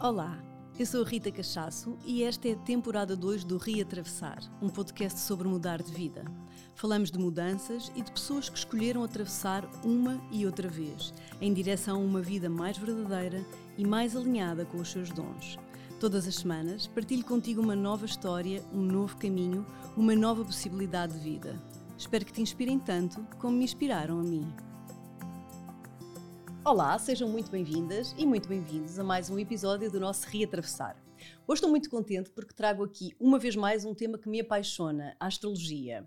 Olá, eu sou a Rita Cachaço e esta é a temporada 2 do Reatravessar, um podcast sobre mudar de vida. Falamos de mudanças e de pessoas que escolheram atravessar uma e outra vez, em direção a uma vida mais verdadeira e mais alinhada com os seus dons. Todas as semanas partilho contigo uma nova história, um novo caminho, uma nova possibilidade de vida. Espero que te inspirem tanto como me inspiraram a mim. Olá, sejam muito bem-vindas e muito bem-vindos a mais um episódio do nosso Reatravessar. Hoje estou muito contente porque trago aqui uma vez mais um tema que me apaixona, a astrologia.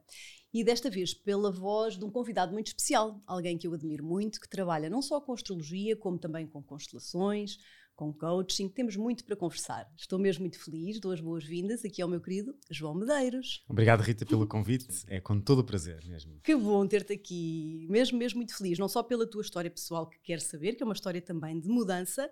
E desta vez pela voz de um convidado muito especial, alguém que eu admiro muito, que trabalha não só com astrologia, como também com constelações, com coaching. Temos muito para conversar. Estou mesmo muito feliz. Dou as boas-vindas aqui ao meu querido João Medeiros. Obrigado, Rita, pelo convite. É com todo o prazer mesmo. Que bom ter-te aqui. Mesmo, mesmo muito feliz. Não só pela tua história pessoal que quero saber, que é uma história também de mudança,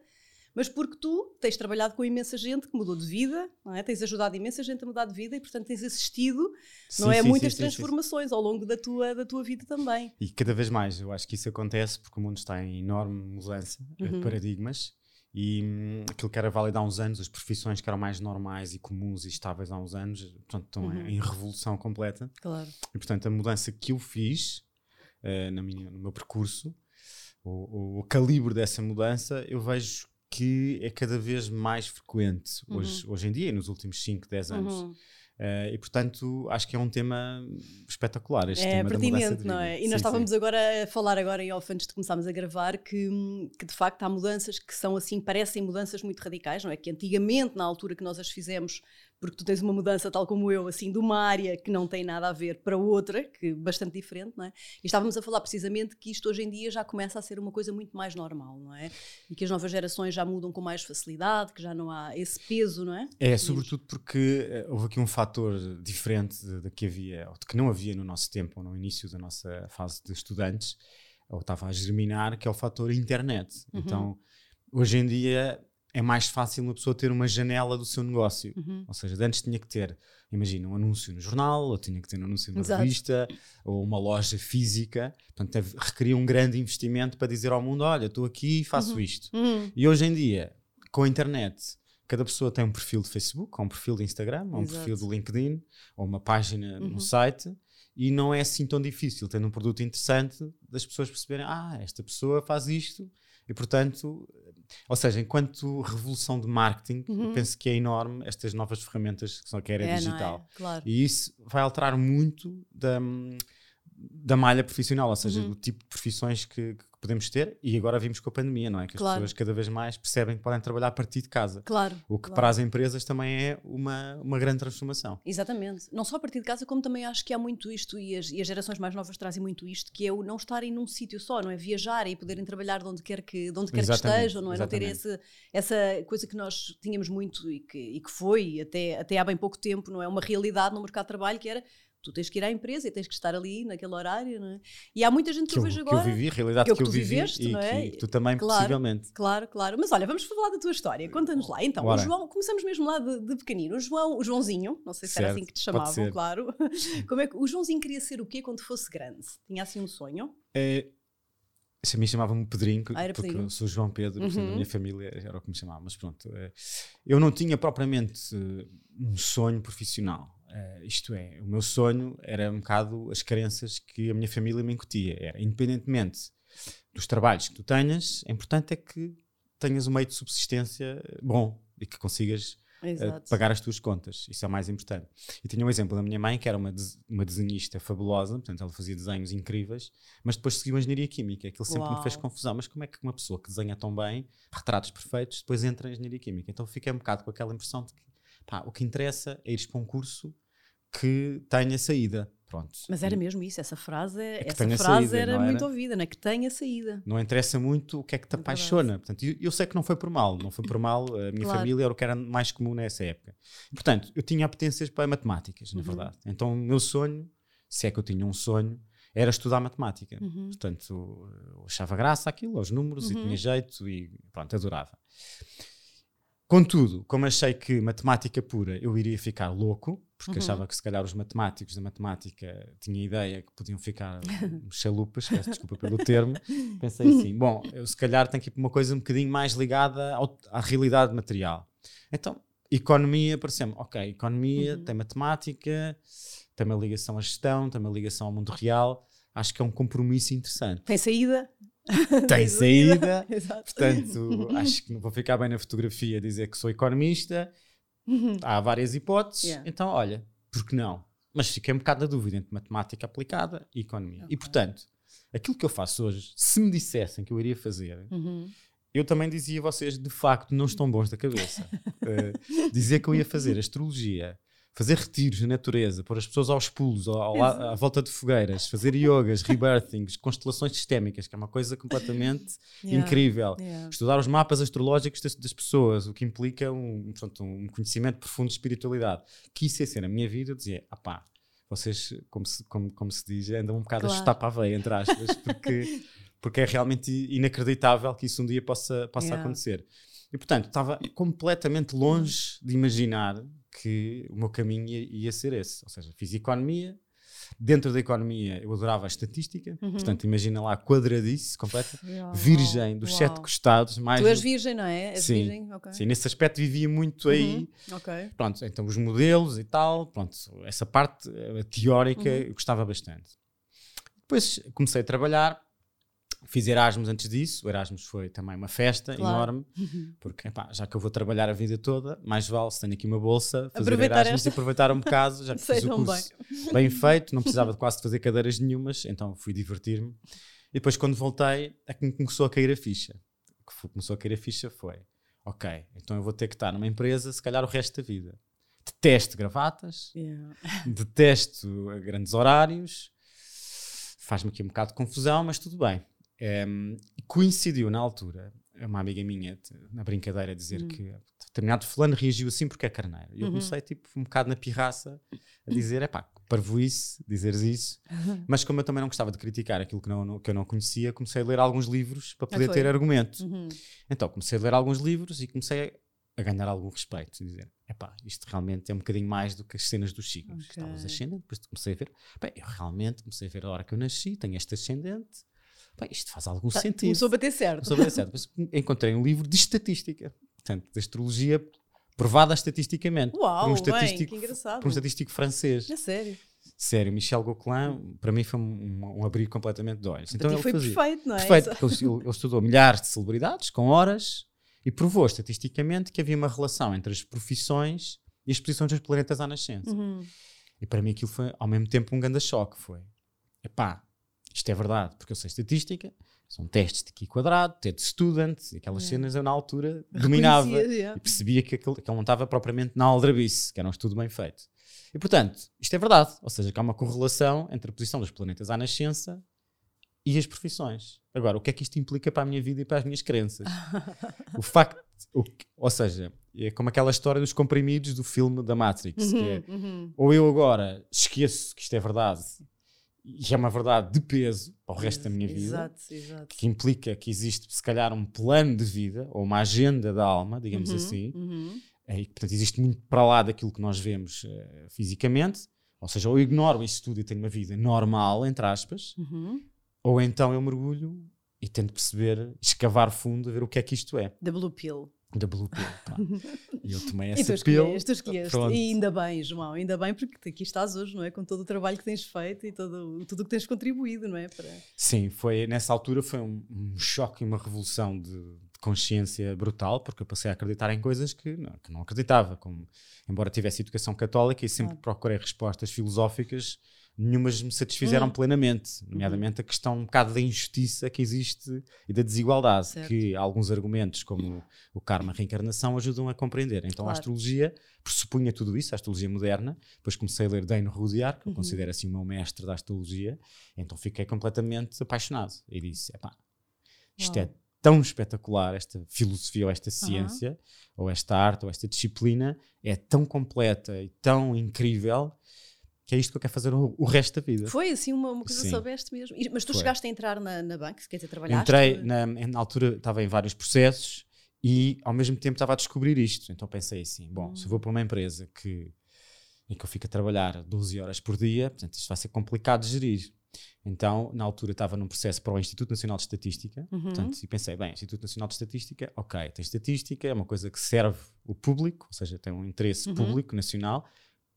mas porque tu tens trabalhado com imensa gente que mudou de vida, é? tens ajudado imensa gente a mudar de vida e, portanto, tens assistido sim, não é, sim, muitas sim, transformações ao longo da tua, da tua vida também. E cada vez mais, eu acho que isso acontece porque o mundo está em enorme mudança uhum. de paradigmas e hum, aquilo que era válido há uns anos, as profissões que eram mais normais e comuns e estáveis há uns anos, portanto, estão uhum. em revolução completa. Claro. E, portanto, a mudança que eu fiz uh, na minha, no meu percurso, o, o, calibre dessa mudança, eu vejo que é cada vez mais frequente uhum. hoje, hoje em dia e nos últimos 5, 10 anos. Uhum. Uh, e portanto acho que é um tema espetacular este é tema pertinente, não é? E sim, nós estávamos sim. agora a falar agora em off antes de começarmos a gravar que, que de facto há mudanças que são assim, parecem mudanças muito radicais, não é? Que antigamente, na altura que nós as fizemos, porque tu tens uma mudança tal como eu, assim, de uma área que não tem nada a ver para outra, que bastante diferente, não é? E estávamos a falar precisamente que isto hoje em dia já começa a ser uma coisa muito mais normal, não é? E que as novas gerações já mudam com mais facilidade, que já não há esse peso, não é? É, sobretudo porque eh, houve aqui um fator diferente de que havia, ou de que não havia no nosso tempo, ou no início da nossa fase de estudantes, ou estava a germinar, que é o fator internet. Uhum. Então, hoje em dia é mais fácil uma pessoa ter uma janela do seu negócio. Uhum. Ou seja, antes tinha que ter, imagina, um anúncio no jornal, ou tinha que ter um anúncio na Exato. revista, ou uma loja física. Portanto, teve, requeria um grande investimento para dizer ao mundo: olha, estou aqui e faço uhum. isto. Uhum. E hoje em dia, com a internet, cada pessoa tem um perfil de Facebook, ou um perfil de Instagram, ou um Exato. perfil do LinkedIn, ou uma página no uhum. site. E não é assim tão difícil, tendo um produto interessante, das pessoas perceberem: ah, esta pessoa faz isto, e portanto ou seja, enquanto revolução de marketing, uhum. penso que é enorme estas novas ferramentas que são que era é, digital. É? Claro. E isso vai alterar muito da, da malha profissional, ou seja, uhum. do tipo de profissões que, podemos ter. E agora vimos com a pandemia, não é? Que as claro. pessoas cada vez mais percebem que podem trabalhar a partir de casa. Claro. O que claro. para as empresas também é uma, uma grande transformação. Exatamente. Não só a partir de casa, como também acho que há muito isto, e as, e as gerações mais novas trazem muito isto, que é o não estarem num sítio só, não é? Viajar e poderem trabalhar de onde quer que, de onde quer que estejam, não é? Exatamente. Não ter esse, essa coisa que nós tínhamos muito e que, e que foi até, até há bem pouco tempo, não é? Uma realidade no mercado de trabalho que era tu tens que ir à empresa e tens que estar ali naquele horário, não é? E há muita gente que, que eu vejo agora. Que eu vivi, a realidade que, que, que eu vivi viveste, e é? que tu também, claro, possivelmente. Claro, claro. Mas olha, vamos falar da tua história. Conta-nos lá. Então, o João, começamos mesmo lá de, de, pequenino. O João, o Joãozinho, não sei se certo, era assim que te chamavam, claro. Como é que o Joãozinho queria ser o quê quando fosse grande? Tinha assim um sonho? É, a mim chamava-me Pedrinho, ah, porque Pedrinho. eu sou João Pedro, uhum. da minha família era o que me chamava, mas pronto. É, eu não tinha propriamente um sonho profissional. Uh, isto é, o meu sonho era um bocado as crenças que a minha família me incutia. Era, independentemente dos trabalhos que tu tenhas, é importante é que tenhas um meio de subsistência bom e que consigas uh, pagar as tuas contas. Isso é o mais importante. E tinha um exemplo da minha mãe, que era uma, uma desenhista fabulosa, portanto, ela fazia desenhos incríveis, mas depois seguiu a engenharia química. Aquilo sempre Uau. me fez confusão. Mas como é que uma pessoa que desenha tão bem, retratos perfeitos, depois entra em engenharia química? Então fiquei um bocado com aquela impressão de que pá, o que interessa é ires para um curso que tenha saída. Pronto. Mas era mesmo isso, essa frase, é essa frase saída, era, era, muito ouvida, não é? Que tenha saída. Não interessa muito o que é que te apaixona. Portanto, eu, eu, sei que não foi por mal, não foi por mal, a minha claro. família era o que era mais comum nessa época. Portanto, eu tinha apetências para matemáticas, na uhum. verdade. Então, o meu sonho, se é que eu tinha um sonho, era estudar matemática. Uhum. Portanto, eu achava graça aquilo, aos números, uhum. e tinha jeito, e pronto, adorava. Contudo, como achei que matemática pura eu iria ficar louco, porque uhum. achava que se calhar os matemáticos da matemática tinham ideia que podiam ficar chalupas, peço desculpa pelo termo. Pensei assim: bom, eu se calhar tenho que ir para uma coisa um bocadinho mais ligada ao, à realidade material. Então, economia, pareceu-me, ok, economia uhum. tem matemática, tem uma ligação à gestão, tem uma ligação ao mundo real. Acho que é um compromisso interessante. Tem saída? Tem saída. Portanto, acho que não vou ficar bem na fotografia dizer que sou economista. Uhum. Há várias hipóteses. Yeah. Então, olha, por que não? Mas fiquei um bocado na dúvida entre matemática aplicada e economia. Okay. E, portanto, aquilo que eu faço hoje, se me dissessem que eu iria fazer, uhum. eu também dizia a vocês, de facto, não estão bons da cabeça. uh, dizer que eu ia fazer astrologia fazer retiros na natureza, pôr as pessoas aos pulos, ao, à, à, volta de fogueiras, fazer yogas, rebirthings, constelações sistémicas, que é uma coisa completamente yeah, incrível. Yeah. Estudar os mapas astrológicos das, das, pessoas, o que implica um, portanto, um conhecimento profundo de espiritualidade. Que isso ia ser na minha vida, eu dizia, ah pá, vocês, como se, como, como se diz, andam um bocado claro. a chutar para a veia, entre aspas, porque, porque é realmente inacreditável que isso um dia possa, possa yeah. acontecer. E portanto, estava completamente longe de imaginar que o meu caminho ia, ia, ser esse. Ou seja, fiz economia. Dentro da economia eu adorava a estatística, uhum. portanto imagina lá quadradice completa, virgem dos Uau. sete costados. Mais tu és virgem, não é? És sim, virgem? Okay. sim, nesse aspecto vivia muito uhum. aí. Okay. Pronto, então os modelos e tal, pronto, essa parte eh, teórica uhum. eu gostava bastante. Depois comecei a trabalhar Fiz Erasmus antes disso, o Erasmus foi também uma festa claro. enorme, uhum. porque epá, já que eu vou trabalhar a vida toda, mais vale se tenho aqui uma bolsa, fazer aproveitar Erasmus esta. e aproveitar um bocado, já que fiz o curso bem. bem feito, não precisava de quase fazer cadeiras nenhumas, então fui divertir-me. E depois quando voltei, é que me começou a cair a ficha. O que começou a cair a ficha foi, ok, então eu vou ter que estar numa empresa se calhar o resto da vida. Detesto gravatas, yeah. detesto grandes horários, faz-me aqui um bocado de confusão, mas tudo bem. Um, coincidiu na altura, uma amiga minha, na brincadeira, dizer uhum. que determinado fulano reagiu assim porque é carneiro. E eu uhum. comecei, tipo, um bocado na pirraça a dizer: é pá, parvoíce, dizeres isso. Uhum. Mas como eu também não gostava de criticar aquilo que, não, que eu não conhecia, comecei a ler alguns livros para poder ter argumento. Uhum. Então comecei a ler alguns livros e comecei a ganhar algum respeito. Dizer: é pá, isto realmente é um bocadinho mais do que as cenas dos signos. Okay. Estavas ascendente, depois comecei a ver: bem, eu realmente comecei a ver a hora que eu nasci, tenho este ascendente isto faz algum tá, sentido. Começou a bater certo. Começou a bater certo. Mas encontrei um livro de estatística, portanto, de astrologia provada estatisticamente. Uau, por um estatístico, bem, que engraçado. Por um estatístico francês. É sério. Sério, Michel Gauquelin, para mim foi um, um abrir completamente de olhos. Então ele foi fazia, perfeito, não é? Perfeito, porque ele, ele estudou milhares de celebridades com horas e provou estatisticamente que havia uma relação entre as profissões e as posições dos planetas à nascença. Uhum. E para mim aquilo foi ao mesmo tempo um grande choque. Foi, epá, isto é verdade, porque eu sei estatística, são testes de Q quadrado, TED Student, aquelas cenas eu na altura dominava e percebia que aquilo, ele não estava propriamente na aldrabice, que era um estudo bem feito. E portanto, isto é verdade, ou seja, que há uma correlação entre a posição dos planetas à nascença e as profissões. Agora, o que é que isto implica para a minha vida e para as minhas crenças? o facto, o, ou seja, é como aquela história dos comprimidos do filme da Matrix, uhum, que é, uhum. ou eu agora esqueço que isto é verdade e é uma verdade de peso para o resto da minha vida, exato, exato. que implica que existe, se calhar, um plano de vida ou uma agenda da alma, digamos uhum, assim, uhum. É, e portanto existe muito para lá daquilo que nós vemos uh, fisicamente. Ou seja, ou eu ignoro isso tudo e tenho uma vida normal, entre aspas, uhum. ou então eu mergulho e tento perceber, escavar fundo, a ver o que é que isto é. The Blue Pill da Blue Pill. E eu tomei essa e tu escolheste, tu escolheste. E ainda bem, João, ainda bem porque aqui estás hoje, não é? Com todo o trabalho que tens feito e todo, tudo o que tens contribuído, não é? Para... Sim, foi, nessa altura foi um, um choque e uma revolução de, de, consciência brutal, porque eu passei a acreditar em coisas que não, que não acreditava. Como, embora tivesse educação católica e sempre procurei respostas filosóficas nenhumas me satisfizeram uhum. plenamente, nomeadamente uhum. a questão um bocado da injustiça que existe e da desigualdade, certo. que alguns argumentos, como o karma, a reencarnação, ajudam a compreender. Então claro. a astrologia pressupunha tudo isso, a astrologia moderna. Depois comecei a ler Dane Rudyard, que uhum. eu considero assim o meu mestre da astrologia, então fiquei completamente apaixonado e disse: epá, isto é tão espetacular, esta filosofia ou esta ciência, ou esta arte ou esta disciplina, é tão completa e tão incrível que é isto que eu quero fazer o, o resto da vida. Foi assim uma, uma coisa que soubeste mesmo. Mas tu Foi. chegaste a entrar na, na banca, quer dizer, trabalhaste? Entrei, na, na altura estava em vários processos e ao mesmo tempo estava a descobrir isto. Então pensei assim: bom, hum. se vou para uma empresa que em que eu fico a trabalhar 12 horas por dia, portanto isto vai ser complicado de gerir. Então, na altura, estava num processo para o Instituto Nacional de Estatística, Uhum. portanto, e pensei, bem, Instituto Nacional de Estatística, ok, tem estatística, é uma coisa que serve o público, ou seja, tem um interesse Uhum. público, nacional,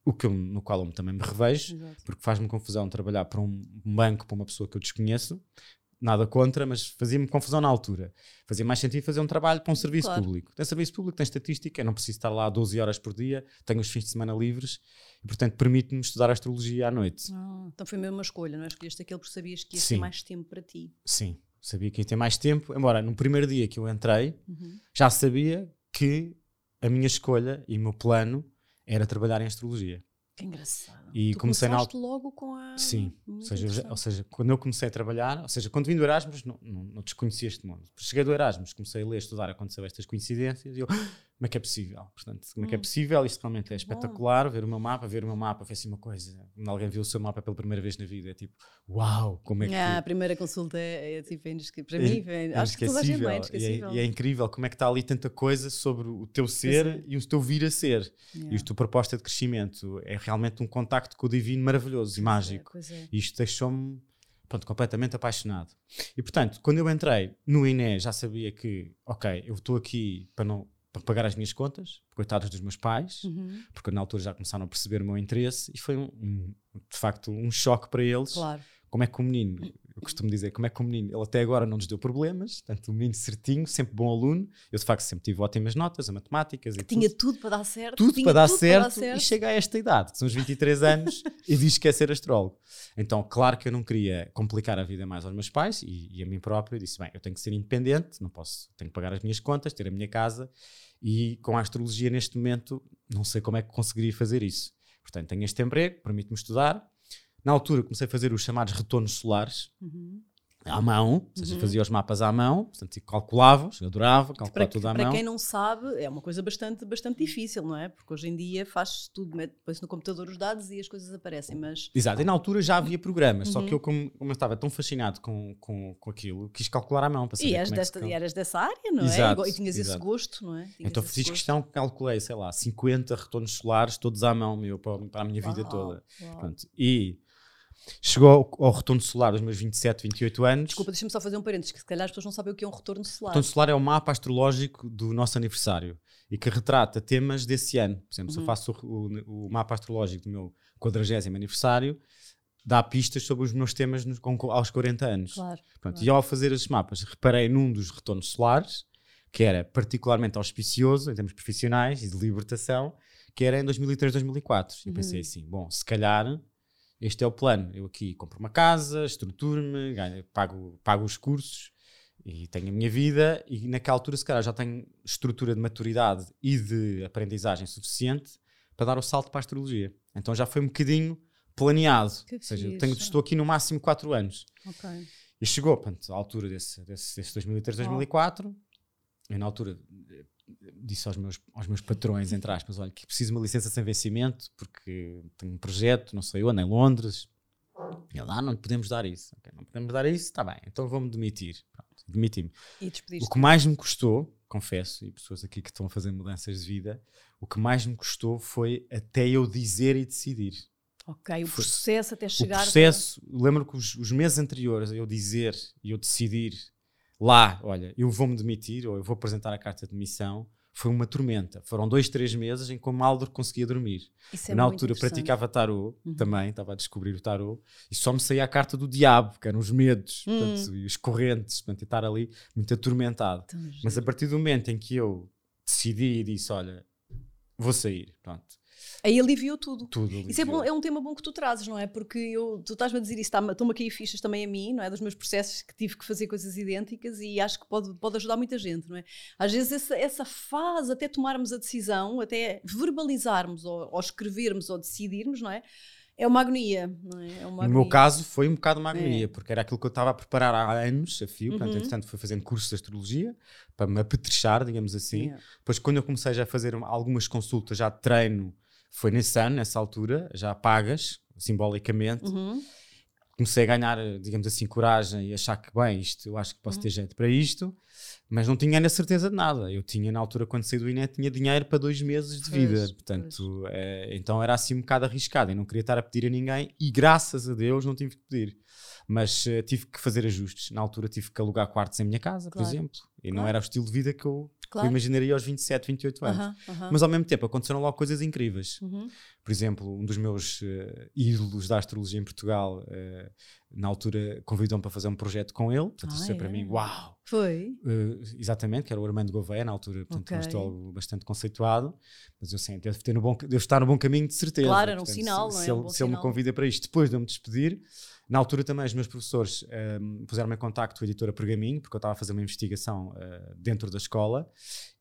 o que eu- no qual eu também me revejo, Exato. porque faz-me confusão trabalhar para um banco, para uma pessoa que eu desconheço, nada contra, mas fazia-me confusão na altura. Fazia mais sentido fazer um trabalho para um serviço Claro. público. Tem serviço público, tem estatística, eu não preciso estar lá 12 horas por dia, tenho os fins de semana livres e, portanto, permite-me estudar astrologia à noite. Ah, então foi mesmo uma escolha, não é? Escolheste aquele porque sabias que ia Sim. ter mais tempo para ti. Sim, sabia que ia ter mais tempo, embora no primeiro dia que eu entrei, Uhum. já sabia que a minha escolha e o meu plano era trabalhar em astrologia. Que engraçado. E tu comecei na logo com a. Sim, ou seja, já- ou seja, quando eu comecei a trabalhar, ou seja, quando vim do Erasmus, não, não, não desconhecia este mundo. Cheguei do Erasmus, comecei a ler, estudar, aconteceu estas coincidências e eu, como é que é possível? Portanto, como é que é Hum. possível? Isto realmente é espetacular, ver o meu mapa, ver o meu mapa, foi assim uma coisa. Quando alguém viu o seu mapa pela primeira vez na vida, é tipo, uau, como é que... Ah, a primeira consulta é, é tipo, é inesque- para é mim, é, acho que toda a gente é inesquecível. E é, e é incrível como é que está ali tanta coisa sobre o teu ser é. e o teu vir a ser. Yeah. E a tua proposta de crescimento é realmente um contacto com o divino maravilhoso e mágico. E isto deixou-me pronto, completamente apaixonado. E portanto, quando eu entrei no INE, já sabia que, ok, eu estou aqui para, não, para pagar as minhas contas, coitados dos meus pais, Uhum. porque na altura já começaram a perceber o meu interesse e foi um, um- de facto um choque para eles. Claro. Como é que o menino, eu costumo dizer, como é que o menino, ele até agora não nos deu problemas, portanto, o menino certinho, sempre bom aluno. Eu de facto sempre tive ótimas notas, a matemáticas e Tinha tudo tudo para dar certo. tudo para dar tudo certo, e chega a esta idade, que são os 23 anos, e diz que quer ser astrólogo. Então, claro que eu não queria complicar a vida mais aos meus pais e, e a mim próprio. Eu disse: bem, eu tenho que ser independente, não posso, tenho que pagar as minhas contas, ter a minha casa, e com a astrologia neste momento, não sei como é que conseguiria fazer isso. Portanto, tenho este emprego, permite-me estudar. Na altura, comecei a fazer os chamados retornos solares. Uhum. À mão, ou seja, Uhum. fazia os mapas à mão, portanto, calculava, adorava calcular Para, tudo à para mão. quem não sabe, é uma coisa bastante, bastante difícil, não é? Porque hoje em dia faz tudo, depois no computador os dados e as coisas aparecem, mas Exato, e na altura já havia programas, só Uhum. que eu, como, como eu estava tão fascinado com, com, com aquilo, quis calcular à mão para saber e, eras como é que desta, cal- e eras dessa área, não é? Exato, E tinhas esse exato. gosto, não é? Tinhas Então esse fiz gosto. questão, calculei, sei lá, 50 retornos solares, todos à mão, meu, para, para a minha vida Uau, toda. uau. Pronto, e chegou ao, ao retorno solar dos meus 27, 28 anos. Desculpa, deixa-me só fazer um parênteses, que se calhar as pessoas não sabem o que é um retorno O solar. retorno solar é o mapa astrológico do nosso aniversário e que retrata temas desse ano. Por exemplo, se eu Uhum. faço o, o- o mapa astrológico do meu 40 aniversário, dá pistas sobre os meus temas nos- com- aos 40 anos. Claro. Pronto, claro. E ao fazer esses mapas, reparei num dos retornos solares, que era particularmente auspicioso em termos profissionais e de libertação, que era em 2003, 2004. E Uhum. pensei assim: bom, se calhar este é o plano. Eu aqui compro uma casa, estruturo-me, pago, pago os cursos e tenho a minha vida. E naquela altura, se calhar, já tenho estrutura de maturidade e de aprendizagem suficiente para dar o salto para a astrologia. Então já foi um bocadinho planeado. Que Ou seja, tenho- estou aqui no máximo 4 anos. Ok. E chegou, pronto, à altura desse, desse, desse 2003, 2004. Eu, na altura, disse aos meus, aos meus patrões, entre aspas, olha, que preciso de uma licença sem vencimento, porque tenho um projeto, não sei onde, em Londres. E ele, ah, não podemos dar isso. Ok, não podemos dar isso, está bem, então vou-me demitir. Demiti-me. O que mais me custou, confesso, e pessoas aqui que estão a fazer mudanças de vida, o que mais me custou foi até eu dizer e decidir. Ok, o Foi- processo até chegar. O processo, lembro que os, os meses anteriores a eu dizer e eu decidir lá, olha, eu vou-me demitir ou eu vou apresentar a carta de demissão, foi uma tormenta. Foram dois, três meses em que o Maldor conseguia dormir. É Na altura praticava tarô Uhum. também, estava a descobrir o tarô, e só me saía a carta do diabo, que eram os medos Hum. portanto, e os correntes, portanto, e estar ali muito atormentado. Tão Mas a partir do momento em que eu decidi e disse, olha, vou sair, pronto, Aí aliviou tudo. tudo. Isso é, bom, aliviou. é um tema bom que tu trazes, não é? Porque eu, tu estás-me a dizer isso, estão-me a cair fichas também a mim, não é? Dos meus processos que tive que fazer coisas idênticas e acho que pode, pode ajudar muita gente, não é? Às vezes essa, essa fase, até tomarmos a decisão, até verbalizarmos ou, ou escrevermos ou decidirmos, não é? É uma agonia, não é? É uma No meu caso foi um bocado uma agonia, É. porque era aquilo que eu estava a preparar há anos, a fio, portanto, Uhum. entretanto fui fazendo cursos de astrologia, para me apetrechar, digamos assim. Yeah. Depois quando eu comecei já a fazer uma- algumas consultas, já treino, foi nesse ano, nessa altura, já pagas, simbolicamente. Uhum. comecei a ganhar, digamos assim, coragem e achar que, bem, isto, eu acho que posso ter jeito para isto, mas não tinha ainda certeza de nada. Eu tinha, na altura, quando saí do INE, tinha dinheiro para dois meses de vida. Pois, Portanto, eh, então era assim um bocado arriscado. Eu não queria estar a pedir a ninguém e, graças a Deus, não tive que pedir. Mas eh, tive que fazer ajustes. Na altura, tive que alugar quartos em minha casa, Claro. por exemplo. E não Claro. era o estilo de vida que eu, que eu Claro. imaginaria aos 27, 28 anos. Aham, aham. Mas ao mesmo tempo aconteceram logo coisas incríveis. Por exemplo, um dos meus eh, ídolos da astrologia em Portugal, eh, na altura, convidou-me para fazer um projeto com ele. Portanto, isso Ah, foi para é? mim, uau! Foi? Eh, exatamente, que era o Armando Gouveia, na altura, portanto, Ok. um astrólogo bastante conceituado. Mas eu sei, devo, ter no bom, devo estar no bom caminho, de certeza. Claro, era um Portanto, sinal, se, não é? se Um ele, se ele me convida para isto depois de eu me despedir. Na altura também os meus professores eh, puseram-me em contacto com a editora Pergaminho, porque eu estava a fazer uma investigação eh, dentro da escola,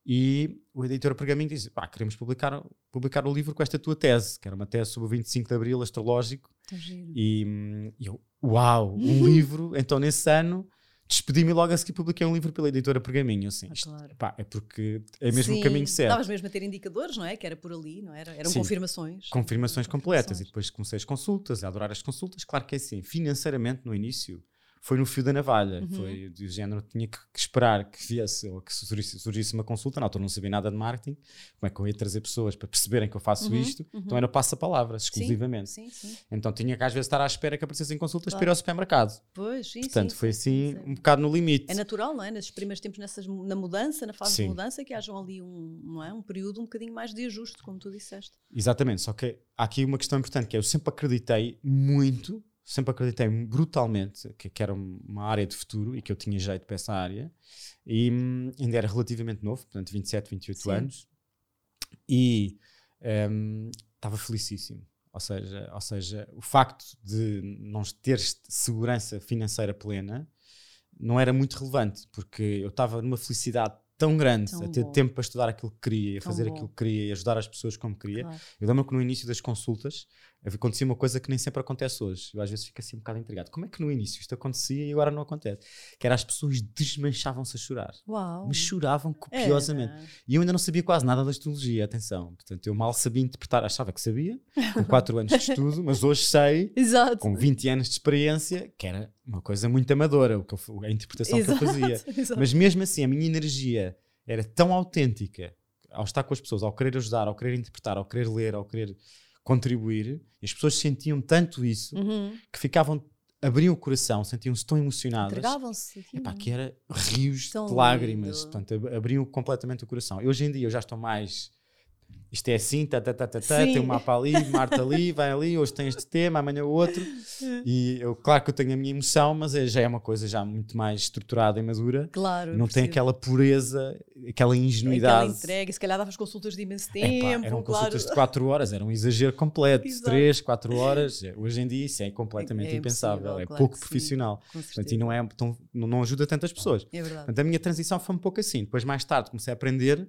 e o editor Pergaminho disse: pá, queremos publicar, publicar o livro com esta tua tese, que era uma tese sobre o 25 de Abril astrológico, giro. e hum, eu, uau, um livro, então nesse ano despedi-me logo a seguir publiquei um livro pela editora Pergaminho, assim, Ah, isto, claro. pá, é porque é mesmo Sim, o caminho certo. Estavas mesmo a ter indicadores, não é? Que era por ali, não era? Eram Sim. confirmações. confirmações completas e depois comecei as consultas, a adorar as consultas. Claro que é assim, financeiramente no início foi no fio da navalha, Uhum. foi do género, tinha que, que esperar que viesse ou que surgisse, surgisse uma consulta. Na altura não sabia nada de marketing, como é que eu ia trazer pessoas para perceberem que eu faço Uhum, isto, uhum. então era passa-palavras exclusivamente. Sim, sim. Então tinha que às vezes estar à espera que aparecessem consultas Claro. para ir ao supermercado. Pois, sim, Portanto, sim, foi sim, assim sim, um bocado no limite. É natural, não é? Nesses primeiros tempos, nessas, na mudança, na fase Sim. de mudança, que hajam ali um, não é? um período um bocadinho mais de ajuste, como tu disseste. Exatamente, só que há aqui uma questão importante que é eu sempre acreditei muito, sempre acreditei brutalmente que, que era uma área de futuro e que eu tinha jeito para essa área e hum, ainda era relativamente novo, portanto 27, 28 Sim. anos e hum, estava felicíssimo. Ou seja, ou seja, o facto de não ter segurança financeira plena não era muito relevante, porque eu estava numa felicidade tão grande Tão a ter bom. tempo para estudar aquilo que queria, a fazer bom. aquilo que queria e ajudar as pessoas como queria. Claro. Eu lembro que no início das consultas acontecia uma coisa que nem sempre acontece hoje. Eu às vezes fico assim um bocado intrigado. Como é que no início isto acontecia e agora não acontece? Que era as pessoas desmanchavam-se a chorar. Uau. Mas choravam copiosamente. Era. E eu ainda não sabia quase nada da astrologia, atenção. Portanto, eu mal sabia interpretar, achava que sabia, com 4 anos de estudo, mas hoje sei, Exato. com 20 anos de experiência, que era uma coisa muito amadora, o que eu, a interpretação Exato, que eu fazia. exato. Mas mesmo assim, a minha energia era tão autêntica ao estar com as pessoas, ao querer ajudar, ao querer interpretar, ao querer ler, ao querer contribuir, e as pessoas sentiam tanto isso Uhum. que ficavam, abriam o coração, sentiam-se tão emocionadas. Entregavam-se. Que era rios Tão de lágrimas, lindo. portanto, ab- abriam completamente o coração. E hoje em dia eu já estou mais. Isto é assim, tá, tá, tá, tá, tá, Sim. tem um mapa ali, Marta ali, vai ali, hoje tem este tema, amanhã o outro. E eu, claro que eu tenho a minha emoção, mas é- já é uma coisa já muito mais estruturada e madura. Claro. não tem aquela pureza, aquela Aquela ingenuidade. entrega, e se calhar davas consultas de imenso tempo. eram claro. consultas de 4 horas, era um exagero completo, Exato. 3, 4 horas. Hoje em dia isso é completamente É impensável, impossível, é claro pouco sim. profissional. Com Portanto, e não, é, tão- não, não ajuda tantas pessoas. É verdade. Portanto, a minha transição foi um pouco assim. Depois, mais tarde, comecei a aprender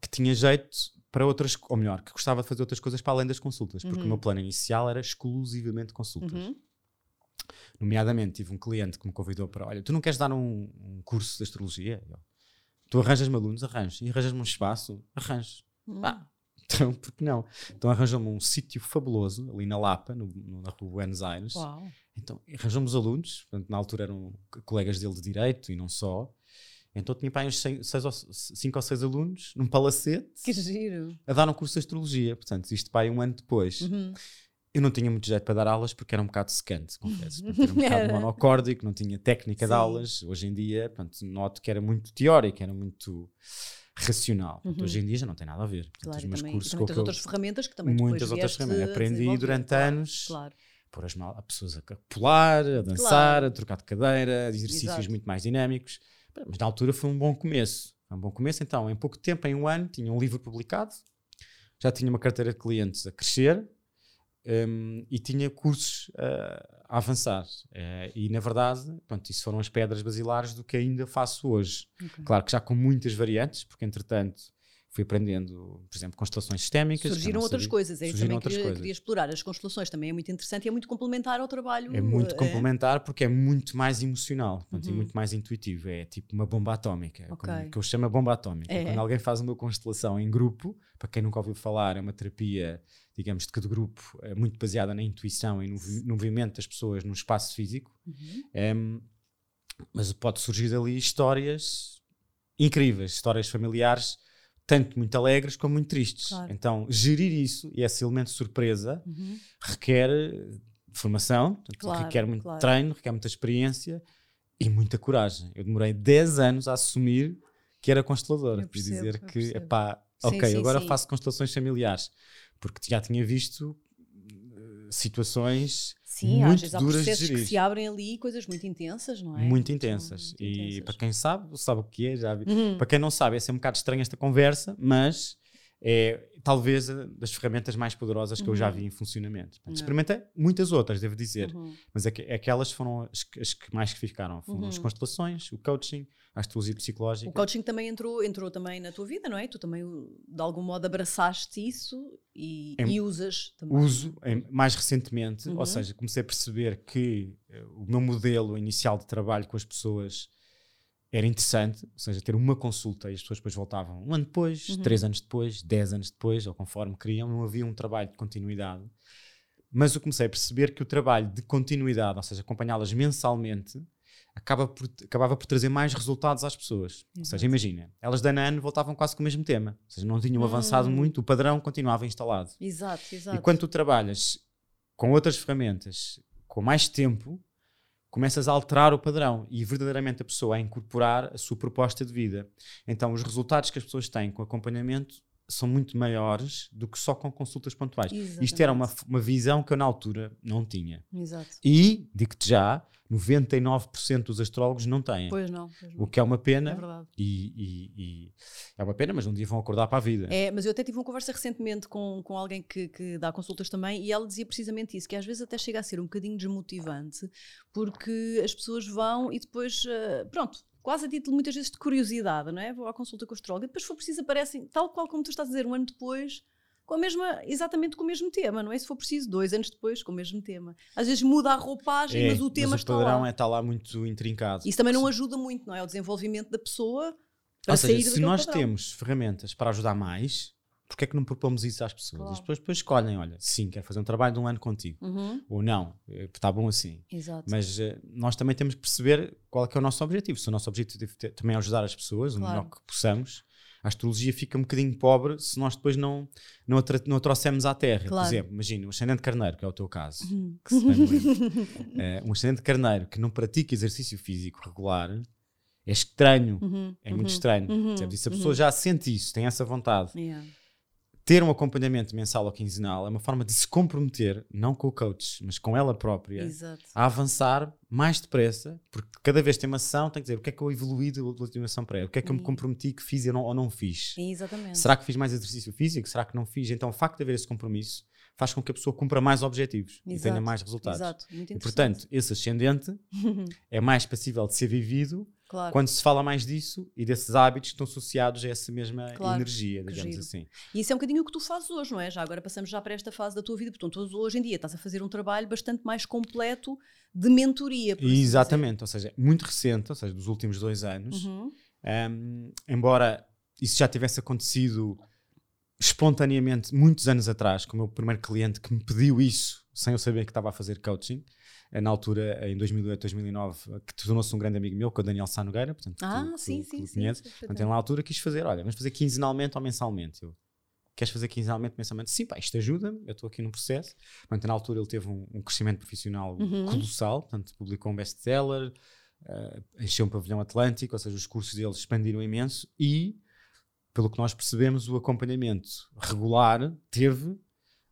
que tinha jeito para outras, ou melhor, que gostava de fazer outras coisas para além das consultas, porque Uhum. o meu plano inicial era exclusivamente consultas. Uhum. Nomeadamente, tive um cliente que me convidou para: Olha, tu não queres dar um, um curso de astrologia? Eu, tu arranjas-me alunos? Arranjo. E arranjas-me um espaço? Arranjo. Uhum. Ah, então, por que não? Então arranjou-me um sítio fabuloso ali na Lapa, no, no- na rua Buenos Aires. Uau. Então arranjamos alunos, portanto, na altura eram co- colegas dele de direito e não só. Então tinha para aí uns 5 ou 6 alunos num palacete Que giro. a dar um curso de astrologia. Portanto, isto para aí um ano depois. Uhum. Eu não tinha muito jeito para dar aulas porque era um bocado secante, confesso. Portanto, era um bocado monocórdico, não tinha técnica de Sim. aulas. Hoje em dia, portanto, noto que era muito teórico, era muito racional. Portanto, Uhum. Hoje em dia já não tem nada a ver. Portanto, Claro, os meus também, cursos tens que eu- outras ferramentas que também muitas outras ferramentas. Aprendi durante claro, anos Claro. pôr as mal, a pessoas a pular, a dançar, Claro. a trocar de cadeira, exercícios Exato. muito mais dinâmicos. Mas na altura foi um bom começo. Um bom começo, então, em pouco tempo, em um ano, tinha um livro publicado, já tinha uma carteira de clientes a crescer hum, e tinha cursos ah, a avançar. Eh, e, na verdade, pronto, isso foram as pedras basilares do que ainda faço hoje. Ok. Claro que já com muitas variantes, porque entretanto fui aprendendo, por exemplo, constelações sistémicas. Surgiram outras sabia. coisas, é Surgiram também outras queria, coisas. queria explorar. As constelações também é muito interessante e é muito complementar ao trabalho. É muito eh, complementar porque é muito mais emocional portanto, e Uhum. muito mais intuitivo. É tipo uma bomba atómica, é Ok. como- que eu chamo a bomba atómica. É. Quando alguém faz uma constelação em grupo, para quem nunca ouviu falar, é uma terapia, digamos, de cada grupo, é muito baseada na intuição e no, no movimento das pessoas no espaço físico. Uhum. Em, mas pode surgir dali histórias incríveis, histórias familiares, tanto muito alegres como muito tristes. Claro. Então, gerir isso e esse elemento de surpresa Uhum. requer eh, formação, portanto, Claro, requer muito claro. treino, requer muita experiência e muita coragem. Eu demorei 10 anos a assumir que era constelador Eu e percebo, dizer que, epá, Sim, ok, sim, agora sim. faço constelações familiares, porque já tinha visto eh, situações Sim, às muito vezes há processos que se abrem ali, coisas muito intensas, não é? muito intensas. muito e intensas. para quem sabe, sabe o que é, já. Uhum. Para quem não sabe, é ser um bocado estranha esta conversa, mas é talvez das ferramentas mais poderosas que eu já Uhum. vi em funcionamento. Portanto, Uhum. Experimentei muitas outras, devo dizer, Uhum. mas aqu- aquelas foram as que, as que mais ficaram. Foram as Uhum. constelações, o coaching, a astrologia O coaching também entrou, entrou também na tua vida, não é? Tu também, de algum modo, abraçaste isso e, Em- e usas também. Uso em- mais recentemente, Uhum. ou seja, comecei a perceber que eh, o meu modelo inicial de trabalho com as pessoas era interessante, ou seja, ter uma consulta e as pessoas depois voltavam um ano depois, Uhum. três anos depois, dez anos depois, ou conforme queriam, não havia um trabalho de continuidade. Mas eu comecei a perceber que o trabalho de continuidade, ou seja, acompanhá-las mensalmente, acaba por, acabava por trazer mais resultados às pessoas. Ou Exato. seja, imagina, elas de ano voltavam quase com o mesmo tema, ou seja, não tinham avançado Hum. muito, o padrão continuava instalado. Exato, exato. E quando tu trabalhas com outras ferramentas, com mais tempo, começas a alterar o padrão e verdadeiramente a pessoa a incorporar a sua proposta de vida. Então, os resultados que as pessoas têm com acompanhamento são muito maiores do que só com consultas pontuais. Isto era uma, Exatamente. uma visão que eu na altura não tinha. Exato. E, digo-te já, 99% dos astrólogos não têm. Pois não, pois não. O que é uma É pena. verdade. e, e- e é uma pena, mas um dia vão acordar para a vida. É, mas eu até tive uma conversa recentemente com, com alguém que, que dá consultas também e ela dizia precisamente isso, que às vezes até chega a ser um bocadinho desmotivante porque as pessoas vão e depois, eh, pronto, quase a título muitas vezes de curiosidade, não é? Vou à consulta com o astrólogo e depois se for preciso aparecem, tal qual como tu estás a dizer, um ano depois, com a mesma, exatamente com o mesmo tema, não é? Se for preciso, dois anos depois, com o mesmo tema. Às vezes muda a roupagem, É, mas o tema mas está o padrão é, está lá muito intrincado. Isso também não Sim. ajuda muito, não é? O desenvolvimento da pessoa para Ou sair seja, se nós padrão. temos ferramentas para ajudar mais, porque é que não propomos isso às pessoas? Claro. As pessoas depois escolhem, olha, sim, quero fazer um trabalho de um ano contigo. Uhum, Ou não, está bom assim. Exato. Mas eh, nós também temos que perceber qual é, que é o nosso objetivo. Se o nosso objetivo é também é ajudar as pessoas, o Claro. melhor que possamos, a astrologia fica um bocadinho pobre se nós depois não, não, a, não a trouxemos à Terra. Claro. Por exemplo, imagina, um ascendente carneiro, que é o teu caso, Uhum. que se bem. Eh, um ascendente carneiro que não pratica exercício físico regular é estranho. Uhum, É muito uhum, estranho. uhum, se a uhum. pessoa já sente isso, tem essa vontade, Yeah. Ter um acompanhamento mensal ou quinzenal é uma forma de se comprometer, não com o coach, mas com ela própria, Exato. a avançar mais depressa, porque cada vez que tem uma sessão, tem que dizer o que é que eu evoluí da última ação para ela, o que é que eu me comprometi que fiz ou não fiz. Exatamente. Será que fiz mais exercício físico? Será que não fiz? Então, o facto de haver esse compromisso faz com que a pessoa cumpra mais objetivos e tenha Exato, mais resultados. Exato. Muito E, portanto, esse ascendente é mais passível de ser vivido claro. quando se fala mais disso e desses hábitos que estão associados a essa mesma Claro, energia, digamos giro. assim. E isso é um bocadinho o que tu fazes hoje, não é? Já agora passamos já para esta fase da tua vida. Portanto, hoje em dia estás a fazer um trabalho bastante mais completo de mentoria. por assim Exatamente, ou seja, muito recente, ou seja, dos últimos dois anos. Uhum. um, embora isso já tivesse acontecido espontaneamente muitos anos atrás, com o meu primeiro cliente que me pediu isso, sem eu saber que estava a fazer coaching, na altura, em 2008, 2009, que tornou-se um grande amigo meu, que é o Daniel Sá Nogueira, portanto, Ah, tu, sim, tu- sim, tu sim. conheces. Portanto, ele na altura quis fazer, olha, vamos fazer quinzenalmente ou mensalmente. Eu, queres fazer quinzenalmente, mensalmente? Sim, pá, isto ajuda-me, eu estou aqui num processo. Portanto, na altura ele teve um, um crescimento profissional Uhum. colossal, portanto, publicou um best-seller, eh, encheu um pavilhão atlântico, ou seja, os cursos dele expandiram imenso e, pelo que nós percebemos, o acompanhamento regular teve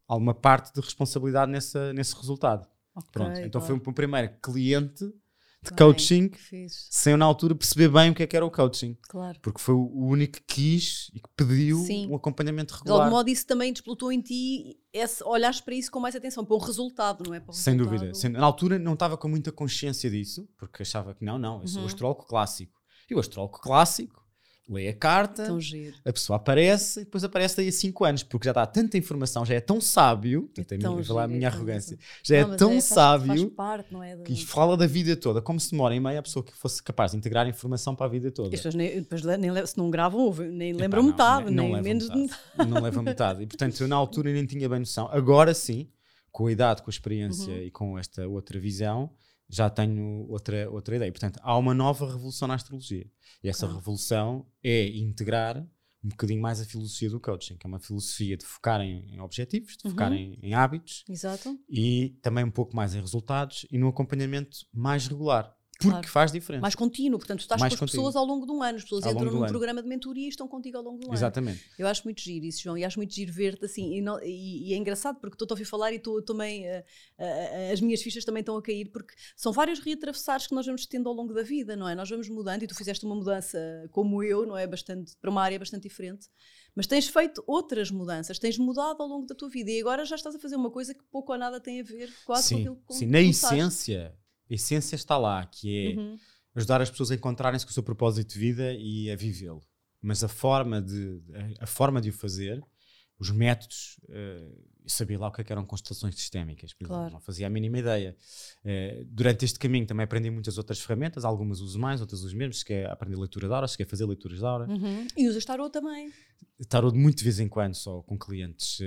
alguma parte de responsabilidade nessa, nesse resultado. Ok, Pronto, então foi o primeiro cliente de Bem, coaching sem eu na altura perceber bem o que é que era o coaching. Claro. Porque foi o único que quis e que pediu Sim. um acompanhamento De regular. algum modo isso também desplotou em ti esse, olhares para isso com mais atenção, para o resultado, não é? Para Sem resultado. dúvida. Sem- na altura não estava com muita consciência disso, porque achava que não, não, eu sou o Uhum. astrólogo clássico. E o astrólogo clássico lê a carta, a pessoa aparece e depois aparece daí a 5 anos, porque já dá tanta informação, já é tão sábio, É é tão a falar a minha é arrogância, já Não, é mas tão faz- sábio parte, não é? que fala da vida toda, como se demora em meia a pessoa que fosse capaz de integrar informação para a vida toda. As pessoas nem, depois nem, se não gravam, ouvem, nem Epá, lembram não, metade, não nem levam menos de metade. metade. Não leva metade. E portanto, eu na altura nem tinha bem noção. Agora sim, com a idade, com a experiência Uhum. e com esta outra visão, já tenho outra, outra ideia. Portanto, há uma nova revolução na astrologia. E essa Claro. revolução é integrar um bocadinho mais a filosofia do coaching, que é uma filosofia de focar em, em objetivos, de focar Uhum. em, em hábitos Exato. e também um pouco mais em resultados e num acompanhamento mais regular. Porque Claro. faz diferença. Mais contínuo, portanto, tu estás Mais com as contínuo. pessoas ao longo de um ano, as pessoas Ao entram num ano. programa de mentoria e estão contigo ao longo do ano. Exatamente. Eu acho muito giro isso, João, e acho muito giro ver-te assim. E, não- e- e é engraçado porque estou a ouvir falar e estou também. eh, eh, as minhas fichas também estão a cair, porque são vários reatravessares que nós vamos tendo ao longo da vida, não é? Nós vamos mudando e tu fizeste uma mudança como eu, não é? Bastante, para uma área bastante diferente. Mas tens feito outras mudanças, tens mudado ao longo da tua vida e agora já estás a fazer uma coisa que pouco ou nada tem a ver quase com sim, aquilo que sim. com- na começaste. essência, essência está lá, que é Uhum. ajudar as pessoas a encontrarem-se com o seu propósito de vida e a vivê-lo. Mas a forma de, a, a forma de o fazer, os métodos, eh, eu sabia lá o que, é que eram constelações sistémicas, por exemplo, Claro. não fazia a mínima ideia. Eh, durante este caminho também aprendi muitas outras ferramentas, algumas uso mais, outras uso menos. Cheguei a aprender leitura de aura, cheguei a fazer leituras de aura. Uhum. E usas tarot também. Tarot muito de vez em quando só com clientes,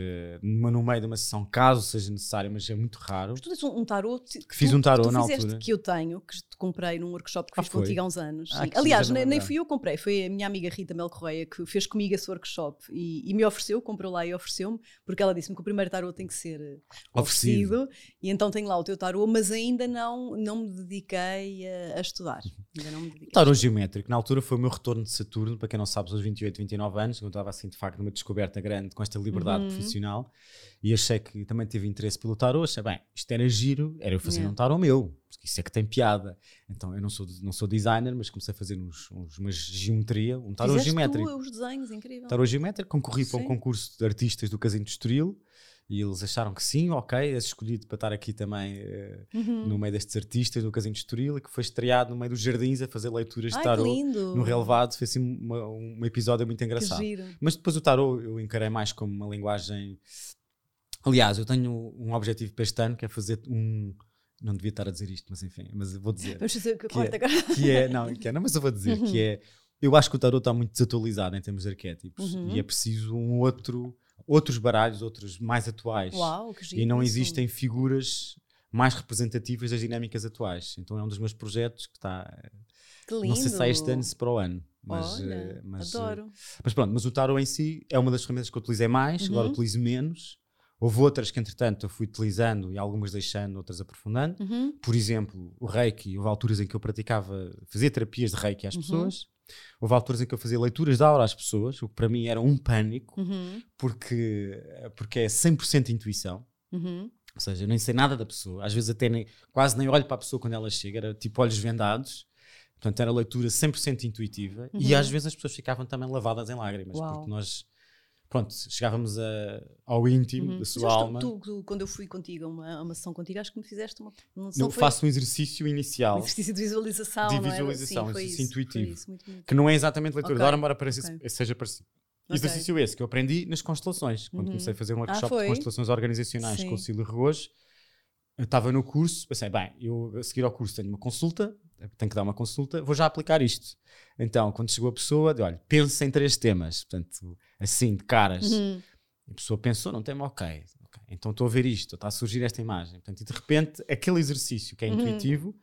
numa- no meio de uma sessão, caso seja necessário, mas é muito raro. Mas tu tens um, um tarot que Fiz um tarot tu na altura. que eu tenho, que te comprei num workshop que Ah, fiz foi? contigo há uns anos. Ah, Aliás, nem, nem fui eu que comprei, foi a minha amiga Rita Mel Correia que fez comigo esse workshop e, e me ofereceu, comprou lá e ofereceu-me, porque ela disse-me que o primeiro tarot tem que ser eh, Oferecido. oferecido, e então tenho lá o teu tarot, mas ainda não, não me dediquei a, a estudar. Ainda não me dediquei. Tarot geométrico, na altura foi o meu retorno de Saturno, para quem não sabe, aos 28, 29 anos, eu estava assim de facto numa descoberta grande com esta liberdade Uhum. profissional e achei que também teve interesse pelo tarot. Achei, bem, isto era giro, era eu fazer Yeah. um tarot meu, porque isso é que tem piada. Então eu não sou, não sou designer, mas comecei a fazer uns, uns, umas geometria, um tarot Fizeste geométrico. tu os desenhos, incrível. Tarot geométrico, concorri para um Sim. concurso de artistas do Casino de Estoril e eles acharam que sim, ok, és escolhido para estar aqui também eh, Uhum. no meio destes artistas do Casino de Estoril que foi estreado no meio dos jardins a fazer leituras de Ai, que tarot no relevado, foi assim uma- um episódio muito engraçado. Mas depois o tarot eu encarei mais como uma linguagem. Aliás, eu tenho um objetivo para este ano que é fazer um. Não devia estar a dizer isto, mas enfim, mas eu vou dizer. Vamos fazer o que Que corta é- agora. que é, não, que é, não, mas eu vou dizer Uhum. que é. Eu acho que o tarot está muito desatualizado em termos de arquétipos Uhum. e é preciso um outro, outros baralhos, outros mais atuais. Uau, que giro. e não isso. existem figuras mais representativas das dinâmicas atuais. Então é um dos meus projetos que está. Que lindo. Não sei se há este ano, se para o ano. Mas, Olha, eh, mas, eh, adoro. mas pronto, mas o tarot em si é uma das ferramentas que eu utilizei mais, agora Uhum. utilizo menos. Houve outras que, entretanto, eu fui utilizando e algumas deixando, outras aprofundando. Uhum. Por exemplo, o Reiki, houve alturas em que eu praticava, fazia terapias de Reiki às Uhum. pessoas. Houve alturas em que eu fazia leituras de aura às pessoas, o que para mim era um pânico, Uhum. porque, porque é 100% intuição. Uhum. Ou seja, eu nem sei nada da pessoa. Às vezes até nem, quase nem olho para a pessoa quando ela chega, era tipo olhos vendados. Portanto, era leitura 100% intuitiva. E Uhum. às vezes as pessoas ficavam também lavadas em lágrimas, Uau. porque nós, pronto, chegávamos a- ao íntimo Uhum. da sua alma. Tu, tu, quando eu fui contigo a uma, uma sessão contigo, acho que me fizeste uma. Não foi faço um exercício inicial, um exercício de visualização. De não era? visualização, Sim, exercício isso, intuitivo. isso, muito bonito. que não é exatamente leitura Ok, de aura, embora pareça, ok. seja parecido. Ok. Exercício esse que eu aprendi nas constelações. Quando Uhum. comecei a fazer um workshop foi? de constelações organizacionais Sim. com o Cílio Regojo, estava no curso, pensei, bem, eu a seguir ao curso tenho uma consulta, tenho que dar uma consulta, vou já aplicar isto. Então, quando chegou a pessoa, de, olha, pensa em três temas, portanto, assim, de caras. Uhum. A pessoa pensou, não tema, ok, ok, então estou a ver isto, está a surgir esta imagem. Portanto, e de repente, aquele exercício que é Uhum. intuitivo,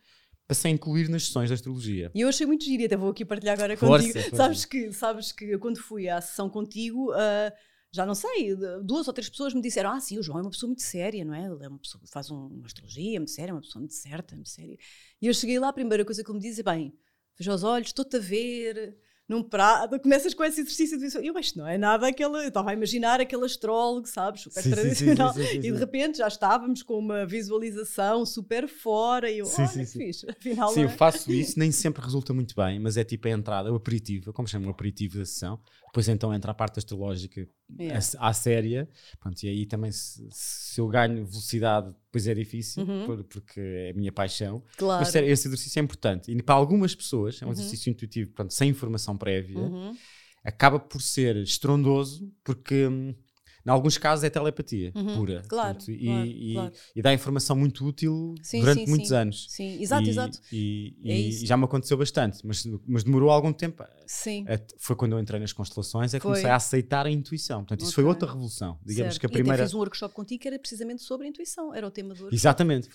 passei a incluir nas sessões de astrologia. E eu achei muito giro, até vou aqui partilhar agora Força, contigo. força. Sabes que, sabes que eu, quando fui à sessão contigo, ah, já não sei, duas ou três pessoas me disseram: Ah, sim, o João é uma pessoa muito séria, não é? Ele é uma pessoa que faz um- uma astrologia, é muito séria, é uma pessoa muito certa, é muito séria. E eu cheguei lá, a primeira coisa que ele me disse é: Bem, veja os olhos, estou-te a ver. Num prato, começas com esse exercício de visual. Eu, isto não é nada aquela. Eu estava a imaginar aquele astrólogo, sabes? Super Sim, tradicional. sim, sim, E de repente já estávamos com uma visualização super fora. E eu, Sim, olha sim, que fixe. Afinal, Sim, não eu é? faço isso, nem sempre resulta muito bem, mas é tipo a entrada, o aperitivo, como chamo o aperitivo da sessão. Depois então entra a parte astrológica, Yeah. à, à séria. Pronto, e aí também, se, se eu ganho velocidade, depois é difícil, Uhum. por- porque é a minha paixão. Claro. Mas sério, esse exercício é importante. E para algumas pessoas, é um exercício intuitivo, portanto, sem informação prévia, Uhum. acaba por ser estrondoso, porque. Em alguns casos é telepatia Uhum, pura. claro, Portanto, e, claro, e- claro. e dá informação muito útil Sim, durante sim, muitos sim. anos. Sim, exato, e, exato. E, É já me aconteceu bastante, mas, mas demorou algum tempo. Sim. É, Foi quando eu entrei nas constelações, é que Foi. comecei a aceitar a intuição. Portanto, isso foi outra revolução. Digamos certo. que a primeira. fiz um workshop contigo que era precisamente sobre a intuição. Era o tema do workshop. Exatamente,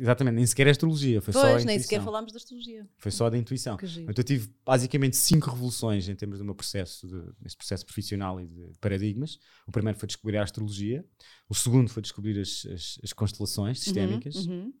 exatamente, nem sequer é astrologia, foi só a Pois, intuição. nem sequer falámos da astrologia. Foi só da intuição. Então, eu tive basicamente cinco revoluções em termos do meu processo, de, nesse processo profissional e de paradigmas. O primeiro foi descobrir a astrologia, o segundo foi descobrir as, as- as constelações sistémicas. Uhum, uhum.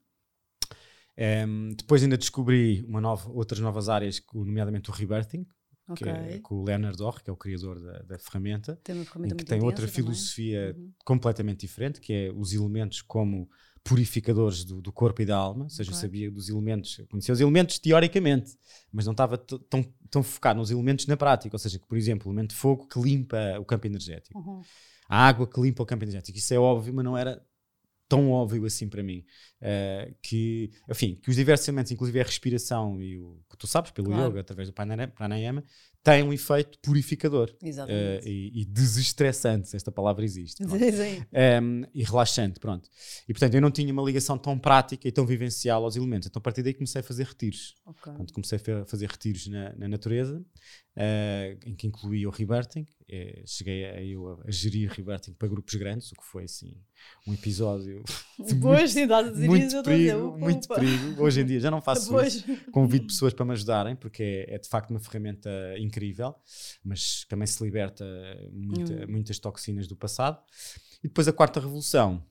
Em, depois ainda descobri uma nova, outras novas áreas, nomeadamente o rebirthing, Ok. que é com o Leonard Orr, que é o criador da, da ferramenta, Tem uma ferramenta que tem outra filosofia Uhum. completamente diferente, que é os elementos como purificadores do, do corpo e da alma, ou seja, eu Ok. sabia dos elementos, eu conhecia os elementos teoricamente, mas não estava tão, tão focado nos elementos na prática, ou seja, que, por exemplo, o elemento de fogo que limpa o campo energético, Uhum. A água que limpa o campo energético, isso é óbvio, mas não era tão óbvio assim para mim, Eh, que, enfim, que os diversos elementos, inclusive a respiração e o que tu sabes pelo Claro. yoga, através do pranayama- têm um efeito purificador. Exatamente. e, e desestressante, se esta palavra existe. pronto. Sim, sim. Um, e relaxante, pronto. E portanto eu não tinha uma ligação tão prática e tão vivencial aos elementos. Então a partir daí comecei a fazer retiros. Ok. Portanto, comecei a fa- fazer retiros na, na natureza, eh, em que incluía o rebirthing. Eh, cheguei a, eu a, a gerir rebirthing para grupos grandes, o que foi assim um episódio de Pois, sim, muito estou a dizer, perigo, upa, muito upa. perigo. Hoje em dia já não faço Pois. isso. Convido pessoas para me ajudarem, porque é, é de facto uma ferramenta incrível, mas também se liberta muita- Hum. muitas toxinas do passado. E depois a quarta revolução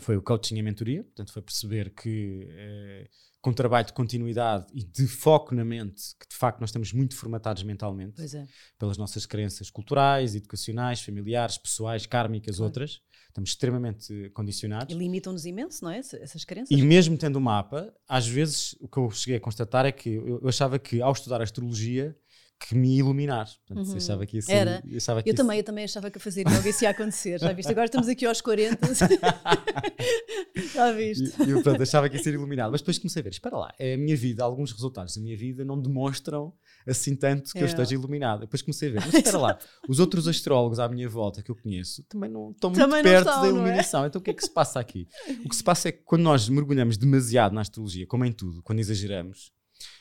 foi o coaching e a mentoria, portanto foi perceber que eh, com trabalho de continuidade e de foco na mente, que de facto nós estamos muito formatados mentalmente é. pelas nossas crenças culturais, educacionais, familiares, pessoais, kármicas, Claro. outras, estamos extremamente condicionados. E limitam-nos imenso, não é? Essa- Essas crenças. E mesmo tendo o mapa, às vezes o que eu cheguei a constatar é que eu, eu achava que ao estudar astrologia que me iluminar. Portanto, Uhum. eu achava que ia ser, Era. eu achava que Eu também, eu também achava que a fazer yoga isso ia acontecer, já viste? Agora estamos aqui aos 40. já viste? E, e eu pronto, achava que ia ser iluminado. Mas depois comecei a ver, espera lá, é a minha vida, alguns resultados da minha vida não demonstram assim tanto que eu É. esteja iluminado. Depois comecei a ver, mas espera lá, os outros astrólogos à minha volta que eu conheço também não estão muito Também não perto estão, da não é? iluminação. Então o que é que se passa aqui? O que se passa é que quando nós mergulhamos demasiado na astrologia, como em tudo, quando exageramos,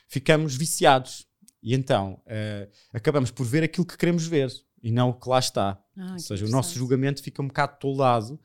ficamos viciados. E então eh, acabamos por ver aquilo que queremos ver e não o que lá está. Ah, Ou seja, o nosso julgamento fica um bocado toldado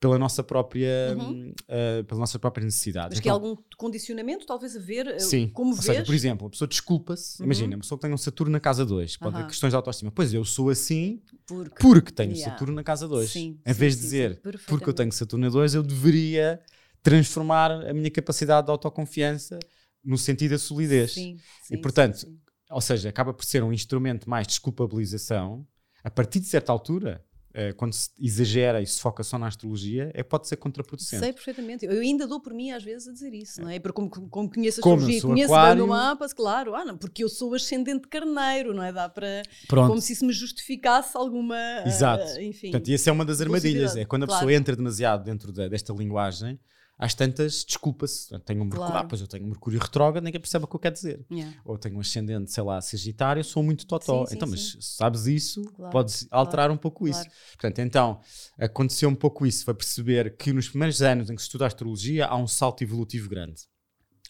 pela nossa própria, Uhum. hum, eh, pela nossa própria necessidade. Mas que há Então, algum condicionamento, talvez a ver eh, Sim, como ou seja, por exemplo, a pessoa desculpa-se, Uhum. imagina, uma pessoa que tem um Saturno na casa 2, pode ter questões de autoestima. Pois eu sou assim porque, porque tenho Yeah. Saturno na casa 2. Sim, Em sim, vez de dizer porque eu tenho Saturno na 2, eu deveria transformar a minha capacidade de autoconfiança no sentido da solidez. Sim, E sim, portanto, sim, sim. Ou seja, acaba por ser um instrumento mais de desculpabilização. A partir de certa altura, eh, quando se exagera e se foca só na astrologia, é, pode ser contraproducente. Sei perfeitamente. Eu ainda dou por mim às vezes a dizer isso, não é? Porque como, como conheço a astrologia, conheço bem aquário- o mapa, claro, ah, não, porque eu sou ascendente carneiro, não é? Dá para. Pronto. Como se isso me justificasse alguma. Exato. enfim. Portanto, e essa é uma das armadilhas. É quando a claro. pessoa entra demasiado dentro da- desta linguagem, às tantas, desculpa-se. Tenho um Mercúrio, Claro. ah, pois eu tenho um Mercúrio retrógrado, ninguém percebe o que eu quero dizer. Yeah. Ou tenho um ascendente, sei lá, Sagitário, sou muito totó. Sim, sim, então, mas sim. sabes isso, Claro, podes alterar um pouco claro. isso. Portanto, então, aconteceu um pouco isso. Foi perceber que nos primeiros anos em que se estuda a astrologia, há um salto evolutivo grande.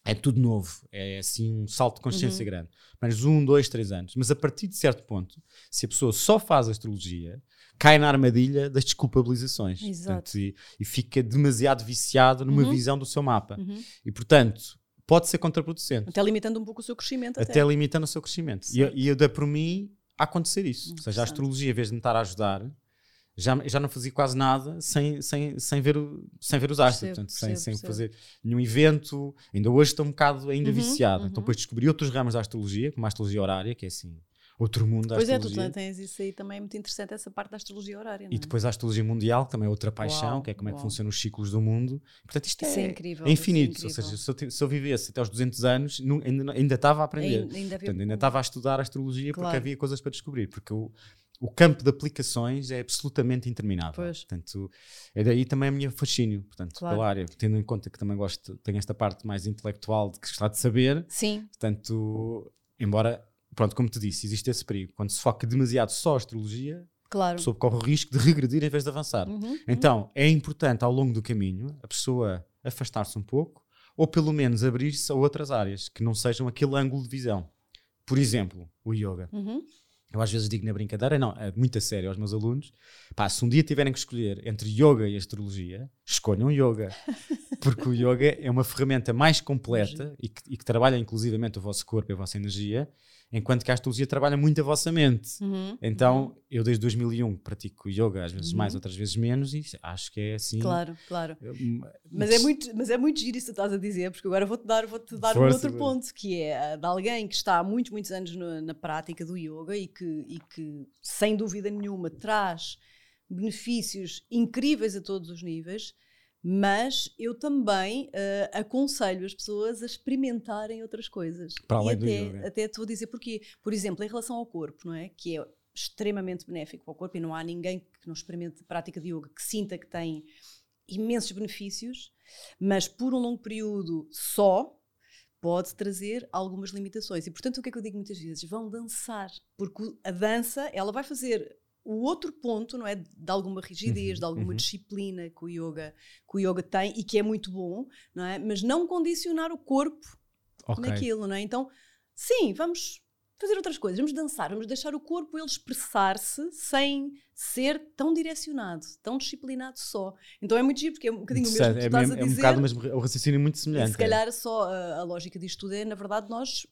É tudo novo. É assim um salto de consciência Uhum. grande. Mas um, dois, três anos. Mas a partir de certo ponto, se a pessoa só faz astrologia, cai na armadilha das desculpabilizações. Portanto, e, e fica demasiado viciado numa Uhum. visão do seu mapa. Uhum. E, portanto, pode ser contraproducente Até limitando um pouco o seu crescimento. até, Até. limitando o seu crescimento. E, Certo. e eu dei por mim a acontecer isso. Ou seja, a astrologia, em vez de me estar a ajudar, já, já não fazia quase nada sem, sem, sem, ver, o- sem ver os astros, Percebo, portanto, sem, percebo, sem percebo. fazer nenhum evento. Ainda hoje estou um bocado ainda Uhum, viciado. uhum. Então depois descobri outros ramos da astrologia, como a astrologia horária, que é assim, outro mundo da Pois é, tu astrologia. tens isso aí também é muito interessante, essa parte da astrologia horária. Não E é? depois a astrologia mundial, que também é outra paixão, Uau, que é como é que uau. funcionam os ciclos do mundo. Portanto, isto Isso é, é incrível, é é infinito. Ou seja, se eu, se eu vivesse até aos 200 anos, nu- ainda, ainda estava a aprender. Ainda, ainda Portanto, ainda estava a estudar astrologia Claro. porque havia coisas para descobrir. Porque o, o campo de aplicações é absolutamente interminável. Pois. Portanto, é daí também a minha fascínio, portanto, Claro. pela área, tendo em conta que também gosto, tenho esta parte mais intelectual de que gostar de saber, Sim, portanto, embora, pronto, como te disse, existe esse perigo. Quando se foca demasiado só a astrologia, a claro. pessoa corre o risco de regredir em vez de avançar. Uhum, Então, é importante ao longo do caminho a pessoa afastar-se um pouco ou pelo menos abrir-se a outras áreas que não sejam aquele ângulo de visão. Por exemplo, o yoga. uhum. Eu às vezes digo na brincadeira, não, é muito a sério aos meus alunos, pá, se um dia tiverem que escolher entre yoga e astrologia, escolham yoga. Porque o yoga é uma ferramenta mais completa e que, e que trabalha inclusivamente o vosso corpo e a vossa energia, enquanto que a astrologia trabalha muito a vossa mente. Uhum. Então, eu desde 2001 pratico yoga, às vezes Uhum. mais, outras vezes menos, e acho que é assim. Claro, claro. Hum, Mas é, muito, mas é muito giro isso que tu estás a dizer, porque agora vou-te dar, vou -te dar um outro ponto, que é de alguém que está há muitos, muitos anos no- na prática do yoga e que, e que, sem dúvida nenhuma, traz benefícios incríveis a todos os níveis, mas eu também eh, aconselho as pessoas a experimentarem outras coisas. Para e além do até, yoga. até te vou dizer porquê. Por exemplo, em relação ao corpo, não é? Que é extremamente benéfico para o corpo e não há ninguém que não experimente a prática de yoga que sinta que tem imensos benefícios, mas por um longo período só pode trazer algumas limitações. E portanto, o que é que eu digo muitas vezes? Vão dançar, porque a dança, ela vai fazer o outro ponto, não é, de alguma rigidez, Uhum, de alguma uhum. disciplina que o yoga que o yoga tem e que é muito bom, não é? Mas não condicionar o corpo ok. naquilo, não é? Então, sim, vamos fazer outras coisas, vamos dançar, vamos deixar o corpo ele expressar-se sem ser tão direcionado, tão disciplinado só. Então é muito giro, porque é um bocadinho o mesmo que tu é, estás mesmo- a é um dizer. bocado o mesmo, o raciocínio muito e semelhante. se calhar só a, a lógica disto tudo é, na verdade, nós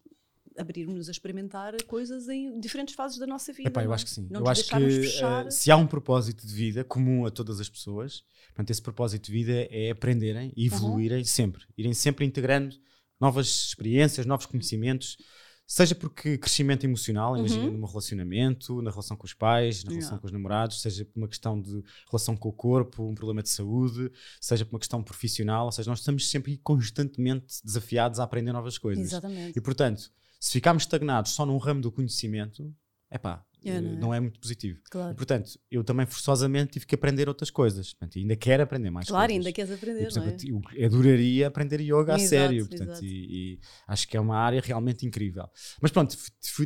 abrirmos a experimentar coisas em diferentes fases da nossa vida. Epá, eu é? acho que sim. Não eu acho que fechar. eh, se há um propósito de vida comum a todas as pessoas, portanto, esse propósito de vida é aprenderem e Uhum. evoluírem sempre, irem sempre integrando novas experiências, novos conhecimentos, seja porque crescimento emocional, imagina Uhum. num relacionamento, na relação com os pais, na relação Yeah. com os namorados, seja por uma questão de relação com o corpo, um problema de saúde, seja por uma questão profissional, ou seja, nós estamos sempre constantemente desafiados a aprender novas coisas. Exatamente. E portanto, se ficarmos estagnados só num ramo do conhecimento, É, eh, não é? não é muito positivo. E, Claro, portanto, eu também forçosamente tive que aprender outras coisas. Portanto, ainda quero aprender mais claro coisas. ainda queres E, aprender, por não é? eu adoraria aprender yoga a Exato, sério. Portanto, e, e acho que é uma área realmente incrível. Mas pronto,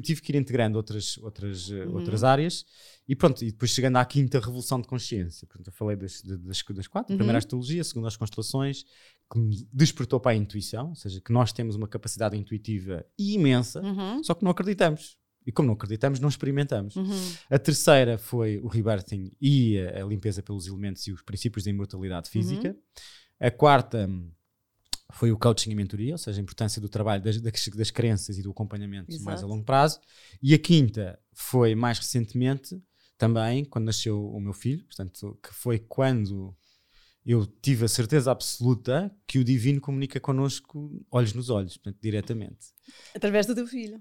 tive que ir integrando outras, outras, eh, Uhum. outras áreas. E pronto, e depois chegando à quinta revolução de consciência. Portanto, eu falei das, das, das quatro. A Uhum. primeira a astrologia, a segunda as constelações, que me despertou para a intuição. Ou seja, que nós temos uma capacidade intuitiva imensa, Uhum, só que não acreditamos. E como não acreditamos, não experimentamos. uhum. A terceira foi o rebirthing e a, a limpeza pelos elementos e os princípios da imortalidade física. Uhum. A quarta hum, foi o coaching e mentoria, ou seja, a importância do trabalho das, das, crenças e do acompanhamento mais a Exato. longo prazo. E a quinta foi mais recentemente, também, quando nasceu o meu filho, portanto, que foi quando eu tive a certeza absoluta que o divino comunica connosco olhos nos olhos, portanto, diretamente. Através do teu filho.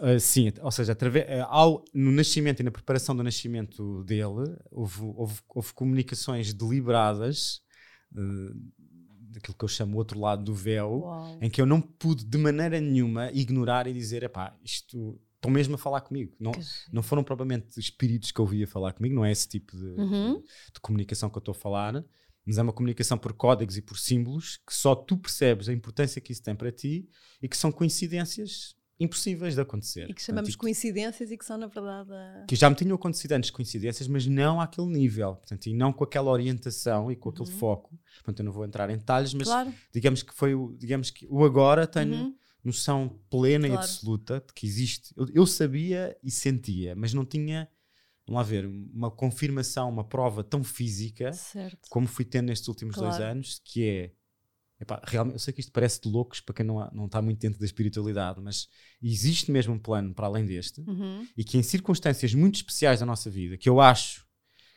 Ah, sim, ou seja, atrave- ah, ao, no nascimento e na preparação do nascimento dele, houve, houve, houve comunicações deliberadas, ah, daquilo que eu chamo o outro lado do véu, Uau. em que eu não pude de maneira nenhuma ignorar e dizer: epá, isto estão mesmo a falar comigo. Não, não foram propriamente espíritos que eu ouvia falar comigo, não é esse tipo de, Uhum. de- de comunicação que eu estou a falar, mas é uma comunicação por códigos e por símbolos que só tu percebes a importância que isso tem para ti e que são coincidências impossíveis de acontecer. E que chamamos de Portanto, coincidências e que são, na verdade, a... que já me tinham acontecido antes coincidências, mas não àquele nível, portanto, e não com aquela orientação e com aquele foco. Portanto, eu não vou entrar em detalhes, mas Uhum. claro. digamos que foi o, digamos que o agora tenho Uhum. noção plena e Claro. absoluta de que existe. Eu, eu sabia e sentia, mas não tinha, vamos lá ver, uma confirmação, uma prova tão física Certo. como fui tendo nestes últimos dois Claro. anos, que é epá, realmente, eu sei que isto parece de loucos para quem não, há- não está muito dentro da espiritualidade, mas existe mesmo um plano para além deste Uhum. e que em circunstâncias muito especiais da nossa vida, que eu acho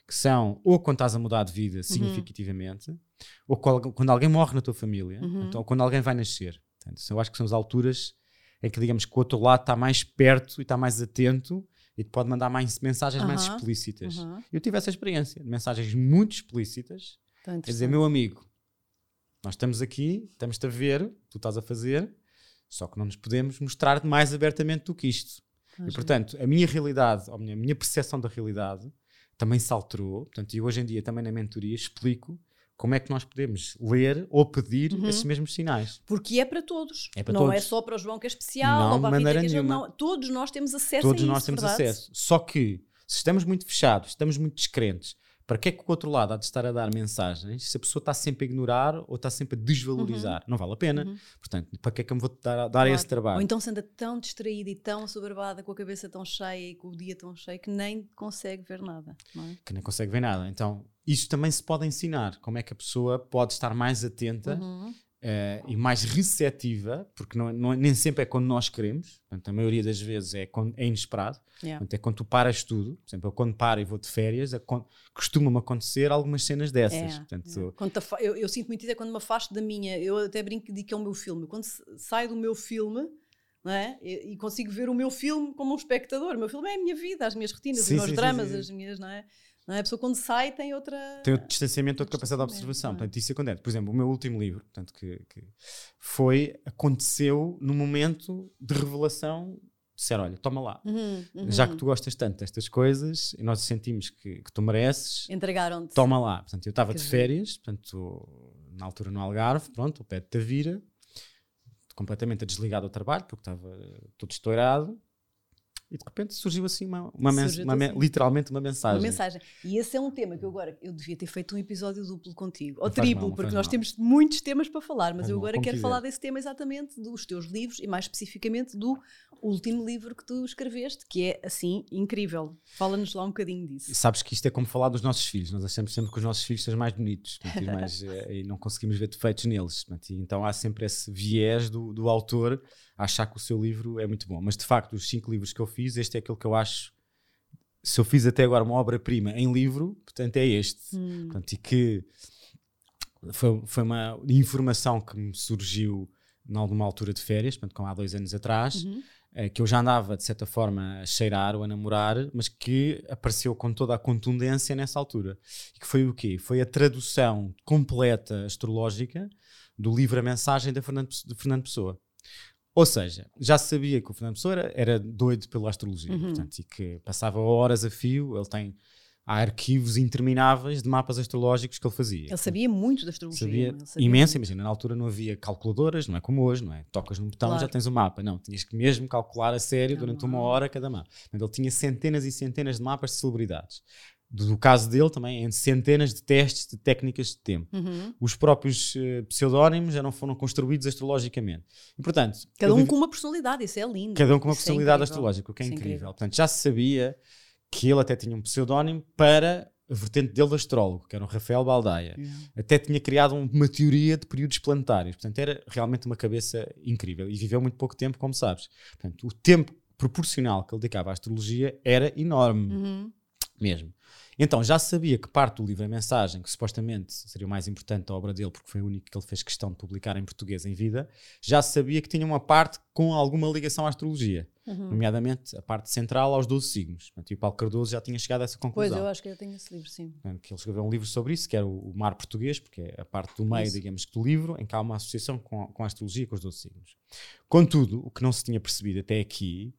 que são ou quando estás a mudar de Uhum. vida significativamente, ou qual- quando alguém morre na tua família, Uhum. então, ou quando alguém vai nascer. Portanto, eu acho que são as alturas em que, digamos, que o outro lado está mais perto e está mais atento e te pode mandar mais mensagens mais explícitas. Uhum. Eu tive essa experiência de mensagens muito explícitas, quer dizer, meu amigo, nós estamos aqui, estamos-te a ver, tu estás a fazer, só que não nos podemos mostrar mais abertamente do que isto. E, portanto, a minha realidade, a minha, a minha percepção da realidade também se alterou. Portanto, e hoje em dia, também na mentoria, explico como é que nós podemos ler ou pedir Uhum. esses mesmos sinais. Porque é para todos. É para não é todos. só para o João que é especial, Não, ou para a Rita maneira é nenhuma. não. Todos nós temos acesso Todos a isso, nós temos verdade? acesso. Só que, se estamos muito fechados, estamos muito descrentes, para que é que o outro lado há de estar a dar mensagens se a pessoa está sempre a ignorar ou está sempre a desvalorizar? Não vale a pena. Uhum. Portanto, para que é que eu me vou dar, dar Claro. esse trabalho? Ou então se anda tão distraída e tão assoberbada, com a cabeça tão cheia e com o dia tão cheio que nem consegue ver nada. Não é? Que nem consegue ver nada. Então, isto também se pode ensinar. Como é que a pessoa pode estar mais atenta Uhum. eh, e mais receptiva, porque não, não- nem sempre é quando nós queremos, portanto, a maioria das vezes é, quando, é inesperado, Yeah. portanto, é quando tu paras tudo. Por exemplo, eu quando paro e vou de férias, acon- costuma-me acontecer algumas cenas dessas. É, portanto, é. Eu, eu sinto muito isso é quando me afasto da minha. Eu até brinco digo que é o meu filme. Quando saio do meu filme. É? e, e consigo ver o meu filme como um espectador. O meu filme é a minha vida, as minhas rotinas, Sim, os meus sim, dramas, sim. as minhas. Não é? Não é? A pessoa quando sai tem outra. tem outro distanciamento, outra capacidade de observação. é? Portanto, isso acontece. Por exemplo, o meu último livro, portanto, que, que foi, aconteceu no momento de revelação. Disseram, olha, toma lá. Uhum, uhum. Já que tu gostas tanto destas coisas e nós sentimos que, que tu mereces, Entregaram-te. toma lá. Portanto, eu estava de férias, portanto, na altura no Algarve, pronto, ao pé de Tavira, completamente a desligar do trabalho, porque estava todo estourado. E de repente surgiu assim uma, uma, Surgiu-te uma assim. literalmente uma mensagem. Uma mensagem. E esse é um tema que eu agora eu devia ter feito um episódio duplo contigo, ou triplo, mal, porque nós mal. temos muitos temas para falar, mas eu agora quero quiser. falar desse tema exatamente dos teus livros e mais especificamente do último livro que tu escreveste, que é assim incrível. Fala-nos lá um bocadinho disso. E Sabes que isto é como falar dos nossos filhos. Nós achamos sempre que os nossos filhos são mais bonitos portanto, e, os mais, eh, e não conseguimos ver defeitos neles. portanto, e então há sempre esse viés do, do autor achar que o seu livro é muito bom. Mas de facto, os cinco livros que eu fiz, este é aquele que eu acho. Se eu fiz até agora uma obra-prima em livro, portanto é este. Hum. Portanto, e que foi, foi uma informação que me surgiu alguma altura de férias, portanto, como há dois anos atrás, Uhum. eh, que eu já andava, de certa forma, a cheirar ou a namorar, mas que apareceu com toda a contundência nessa altura. E que foi o quê? Foi a tradução completa astrológica do livro A Mensagem de Fernando Pessoa. Ou seja, já sabia que o Fernando Pessoa era, doido pela astrologia, Uhum. portanto, e que passava horas a fio, ele tem há arquivos intermináveis de mapas astrológicos que ele fazia. Ele sabia muito da astrologia. Sabia sabia imenso, imagina, na altura não havia calculadoras, não é como hoje, não é? Tocas num botão Claro. já tens o mapa. Não, tinhas que mesmo calcular a sério Não, durante não. uma hora cada mapa. Ele tinha centenas e centenas de mapas de celebridades. Do, caso dele também, em centenas de testes de técnicas de tempo. Uhum. Os próprios eh, pseudónimos já não foram construídos astrologicamente. E, portanto, Cada um vivi- com uma personalidade, isso é lindo. cada um com uma é personalidade incrível. astrológica, o que é Isso incrível. Portanto, já se sabia que ele até tinha um pseudónimo para a vertente dele de astrólogo, que era o Rafael Baldaia Yeah. até tinha criado um- uma teoria de períodos planetários. Portanto, era realmente uma cabeça incrível. E viveu muito pouco tempo, como sabes. Portanto, o tempo proporcional que ele dedicava à astrologia era enorme, Uhum. mesmo. Então, já sabia que parte do livro A Mensagem, que supostamente seria o mais importante da obra dele, porque foi o único que ele fez questão de publicar em português em vida, já sabia que tinha uma parte com alguma ligação à astrologia, Uhum. nomeadamente a parte central aos 12 signos. Portanto, e o Paulo Cardoso já tinha chegado a essa Pois, conclusão. eu acho que eu tenho esse livro, sim. Que ele escreveu um livro sobre isso, que era o, Mar Português, porque é a parte do meio, Isso. digamos do livro, em que há uma associação com, a- com a astrologia, com os 12 signos. Contudo, o que não se tinha percebido até aqui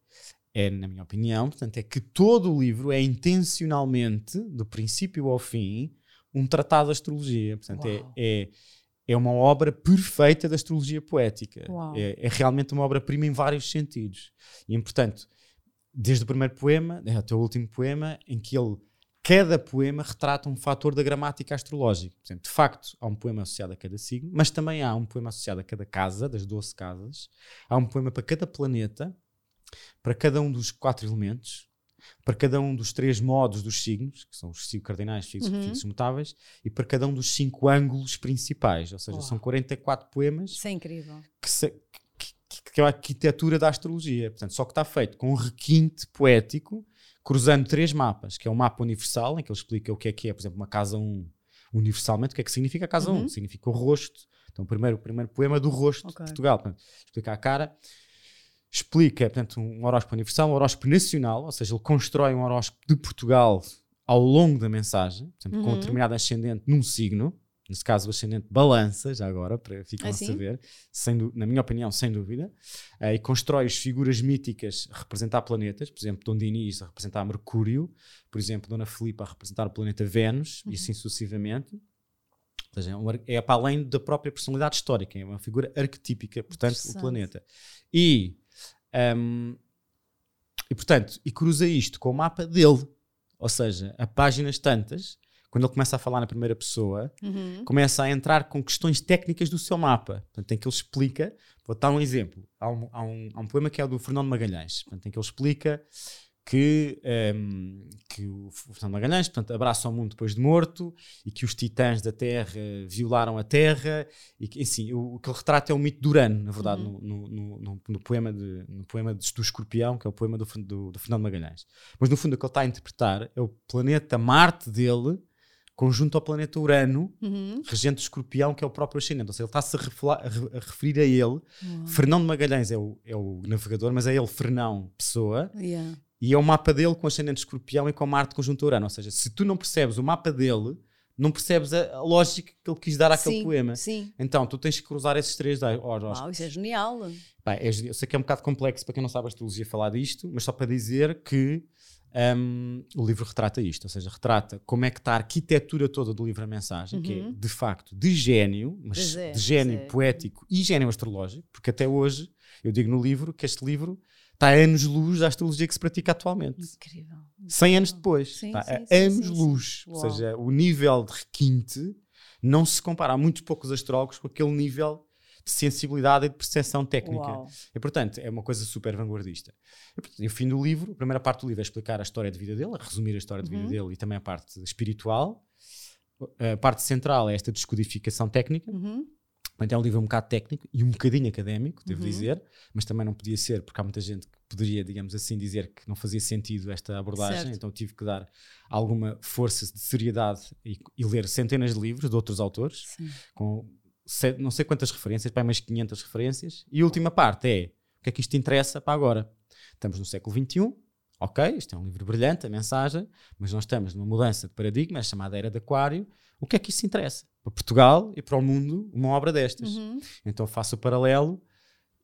é, na minha opinião, portanto, é que todo o livro é intencionalmente, do princípio ao fim, um tratado de astrologia. Portanto, é, é, é uma obra perfeita da astrologia poética. É, é realmente uma obra-prima em vários sentidos. E, portanto, desde o primeiro poema até o último poema, em que ele, cada poema retrata um fator da gramática astrológica. Por exemplo, de facto, há um poema associado a cada signo, mas também há um poema associado a cada casa, das 12 casas. Há um poema para cada planeta, para cada um dos quatro elementos, para cada um dos três modos dos signos, que são os signos cardinais, fixos, Uhum. fixos mutáveis, e para cada um dos cinco ângulos principais. Ou seja, Uau. são 44 poemas Isso é incrível. que, se- que- que- é a arquitetura da astrologia. Portanto, só que está feito com um requinte poético, cruzando três mapas, que é o mapa universal, em que ele explica o que é que é, por exemplo, uma casa 1 universalmente, o que é que significa a casa Uhum. 1? Significa o rosto. Então, o primeiro, o primeiro poema é do rosto Ok. de Portugal. Portanto, explica a cara. Explica, portanto, um horóscopo universal, um horóscopo nacional, ou seja, ele constrói um horóscopo de Portugal ao longo da mensagem, portanto, com um Uhum. determinado ascendente num signo, nesse caso o ascendente balança, já agora, para ficam Ah, a saber, sem na minha opinião, sem dúvida, eh, e constrói as figuras míticas a representar planetas, por exemplo, Dom Dinis a representar Mercúrio, por exemplo, Dona Filipa a representar o planeta Vênus, Uhum. e assim sucessivamente. Ou seja, é, é para além da própria personalidade histórica, é uma figura arquetípica, portanto, o planeta. E, hum, e, portanto, e cruza isto com o mapa dele, ou seja, a páginas tantas, quando ele começa a falar na primeira pessoa, Uhum. começa a entrar com questões técnicas do seu mapa. Portanto, em que ele explica, vou dar um exemplo. Há um, há um, há um poema que é o do Fernando Magalhães, portanto, em que ele explica que, ehm, que o Fernando Magalhães portanto, abraça o mundo depois de morto e que os titãs da Terra violaram a Terra e que, assim, o, o que ele retrata é o mito de Urano, na verdade, Uhum. no, no, no, no poema, de, no poema de- do Escorpião, que é o poema do, do, do Fernando Magalhães. Mas no fundo o que ele está a interpretar é o planeta Marte dele conjunto ao planeta Urano, Uhum. regente do escorpião, que é o próprio ascendente. Ou seja, ele está-se a, referir a ele. Uau. Fernão de Magalhães é o, é o navegador, mas é ele, Fernão, pessoa, Yeah. E é o mapa dele com ascendente de escorpião e com Marte conjunto Urano. Ou seja, se tu não percebes o mapa dele, não percebes a, a lógica que ele quis dar àquele Sim, poema. Sim. Então, tu tens que cruzar esses três horóscopos. Uau, isso é genial. Pá, é eu sei que é um bocado complexo para quem não sabe astrologia falar disto, mas só para dizer que hum, o livro retrata isto, ou seja, retrata como é que está a arquitetura toda do livro A Mensagem, que é Uhum. de facto de gênio, mas é, de gênio é. poético e gênio astrológico, porque até hoje eu digo no livro que este livro está a anos-luz da astrologia que se pratica atualmente. Incrível. 100 anos depois. Sim, está sim, a sim, anos-luz. Ou seja, o nível de requinte não se compara a muitos poucos astrólogos com aquele nível de sensibilidade e de percepção técnica. Uau. E portanto, é uma coisa super vanguardista. E, o fim do livro, a primeira parte do livro é explicar a história de vida dele, a resumir a história de vida Uhum. dele e também a parte espiritual. A parte central é esta descodificação técnica. Uhum. Portanto, é um livro um bocado técnico e um bocadinho académico, devo Uhum. dizer, mas também não podia ser, porque há muita gente que poderia, digamos assim, dizer que não fazia sentido esta abordagem, Certo. então tive que dar alguma força de seriedade e, e ler centenas de livros de outros autores, Sim. com não sei quantas referências, para mais 500 referências, e a última parte é o que é que isto interessa para agora. Estamos no século XXI, ok, isto é um livro brilhante, a mensagem, mas nós estamos numa mudança de paradigma, é chamada Era de Aquário, o que é que isso interessa? Para Portugal e para o mundo, uma obra destas. Uhum. Então faço o paralelo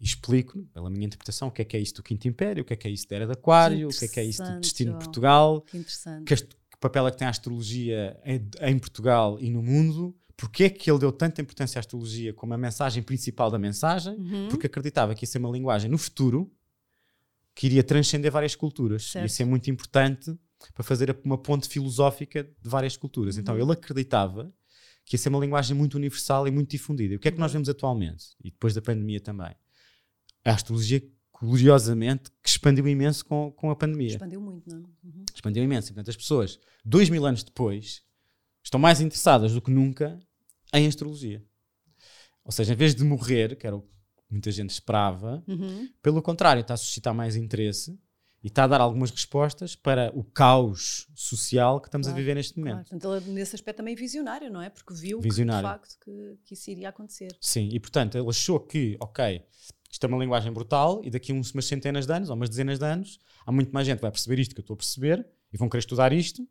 e explico, pela minha interpretação, o que é que é isto do Quinto Império, o que é que é isto da Era de Aquário, o que é que é isto do destino de. Portugal, Que que, que papel é que tem a astrologia em, em Portugal e no mundo, porque é que ele deu tanta importância à astrologia como a mensagem principal da mensagem, Uhum. porque acreditava que ia ser uma linguagem no futuro que iria transcender várias culturas. Certo. Ia ser muito importante para fazer uma ponte filosófica de várias culturas. Então Uhum. ele acreditava que ia ser uma linguagem muito universal e muito difundida. E o que é que nós vemos atualmente? E depois da pandemia também. A astrologia, curiosamente, que expandiu imenso com, com a pandemia Expandiu muito, não é? Uhum. expandiu imenso. E, portanto, as pessoas, dois mil anos depois, estão mais interessadas do que nunca em astrologia. Ou seja, em vez de morrer, que era o que muita gente esperava, Uhum. pelo contrário, está a suscitar mais interesse e está a dar algumas respostas para o caos social que estamos Claro, a viver neste Claro. momento. Portanto, ele nesse aspecto também visionário, não é? Porque viu Visionário. que, de facto que, que isso iria acontecer. Sim, e portanto ele achou que, ok, isto é uma linguagem brutal e daqui a uns, umas centenas de anos ou umas dezenas de anos há muito mais gente que vai perceber isto que eu estou a perceber e vão querer estudar isto.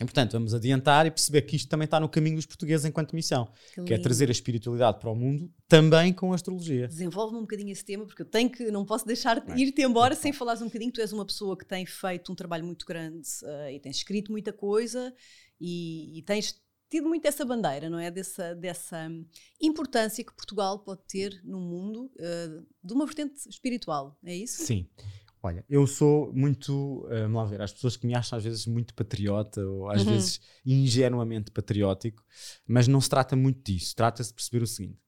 E portanto vamos adiantar e perceber que isto também está no caminho dos portugueses enquanto missão, que é lindo. trazer a espiritualidade para o mundo também com a astrologia. Desenvolve-me um bocadinho esse tema, porque eu tenho que, não posso deixar de ir-te embora sem falares um bocadinho. Tu és uma pessoa que tem feito um trabalho muito grande eh, e tens escrito muita coisa e, e tens tido muito essa bandeira, não é? Dessa, dessa importância que Portugal pode ter no mundo eh, de uma vertente espiritual, é isso? Sim. Olha, eu sou muito, eh, vamos lá ver, as pessoas que me acham às vezes muito patriota ou às Uhum. vezes ingenuamente patriótico, mas não se trata muito disso. Trata-se de perceber o seguinte: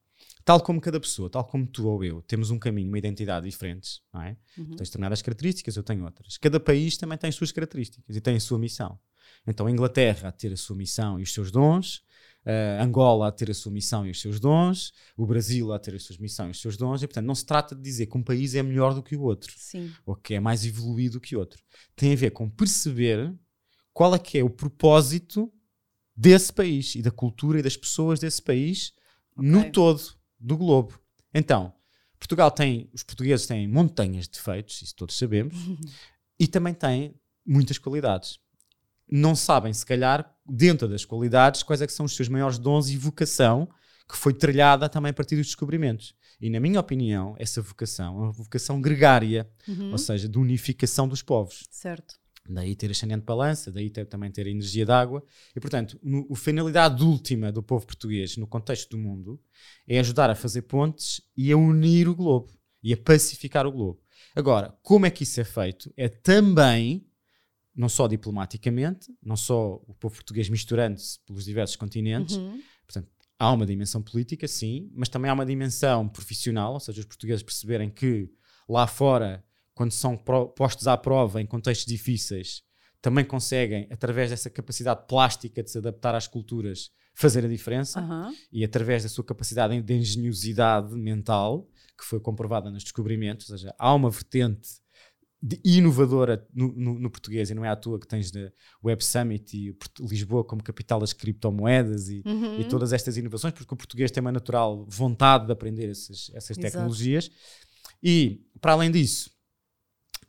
tal como cada pessoa, tal como tu ou eu, temos um caminho, uma identidade diferentes, não é? Uhum. Tu tens determinadas características, eu tenho outras. Cada país também tem as suas características e tem a sua missão. Então, a Inglaterra a ter a sua missão e os seus dons, a Angola a ter a sua missão e os seus dons, o Brasil a ter a sua missão e os seus dons, e portanto não se trata de dizer que um país é melhor do que o outro Sim. ou que é mais evoluído que outro. Tem a ver com perceber qual é que é o propósito desse país e da cultura e das pessoas desse país no Ok. todo do globo. Então, Portugal tem, os portugueses têm montanhas de defeitos, isso todos sabemos, e também têm muitas qualidades. Não sabem, se calhar, dentro das qualidades, quais é que são os seus maiores dons e vocação que foi trilhada também a partir dos descobrimentos. E, na minha opinião, essa vocação é uma vocação gregária, Uhum. ou seja, de unificação dos povos. Certo. Daí ter ascendente balança, daí ter, também ter a energia d'água. E, portanto, no, a finalidade última do povo português, no contexto do mundo, é ajudar a fazer pontes e a unir o globo e a pacificar o globo. Agora, como é que isso é feito? É também, não só diplomaticamente, não só o povo português misturando-se pelos diversos continentes, Uhum. há uma dimensão política, sim, mas também há uma dimensão profissional, ou seja, os portugueses perceberem que lá fora, quando são postos à prova em contextos difíceis, também conseguem, através dessa capacidade plástica de se adaptar às culturas, fazer a diferença Aham. e através da sua capacidade de engenhosidade mental, que foi comprovada nos descobrimentos, ou seja, há uma vertente de inovadora no, no- no português, e não é à toa que tens na Web Summit e Lisboa como capital das criptomoedas e, Uhum. e todas estas inovações, porque o português tem uma natural vontade de aprender essas, essas Exato. tecnologias. E, para além disso,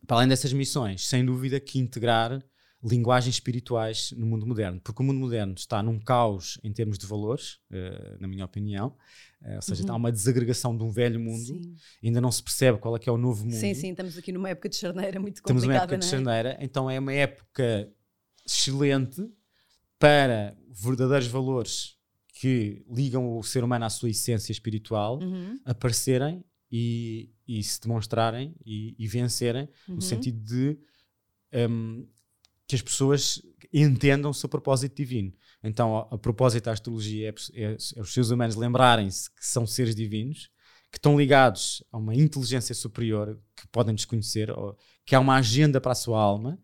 para além dessas missões, sem dúvida que integrar linguagens espirituais no mundo moderno, porque o mundo moderno está num caos em termos de valores, eh, na minha opinião, Eh, ou seja, Uhum. há uma desagregação de um velho mundo, Sim. ainda não se percebe qual é que é o novo mundo. sim, sim, estamos aqui numa época de charneira muito Estamos numa complicada, época de é? charneira, então é uma época excelente para verdadeiros valores que ligam o ser humano à sua essência espiritual Uhum. aparecerem e, e se demonstrarem e, e vencerem, Uhum. no sentido de hum, que as pessoas entendam o seu propósito divino. Então, a, a propósito da astrologia é, é- é os seres humanos lembrarem-se que são seres divinos, que estão ligados a uma inteligência superior que podem desconhecer, ou, que há uma agenda para a sua alma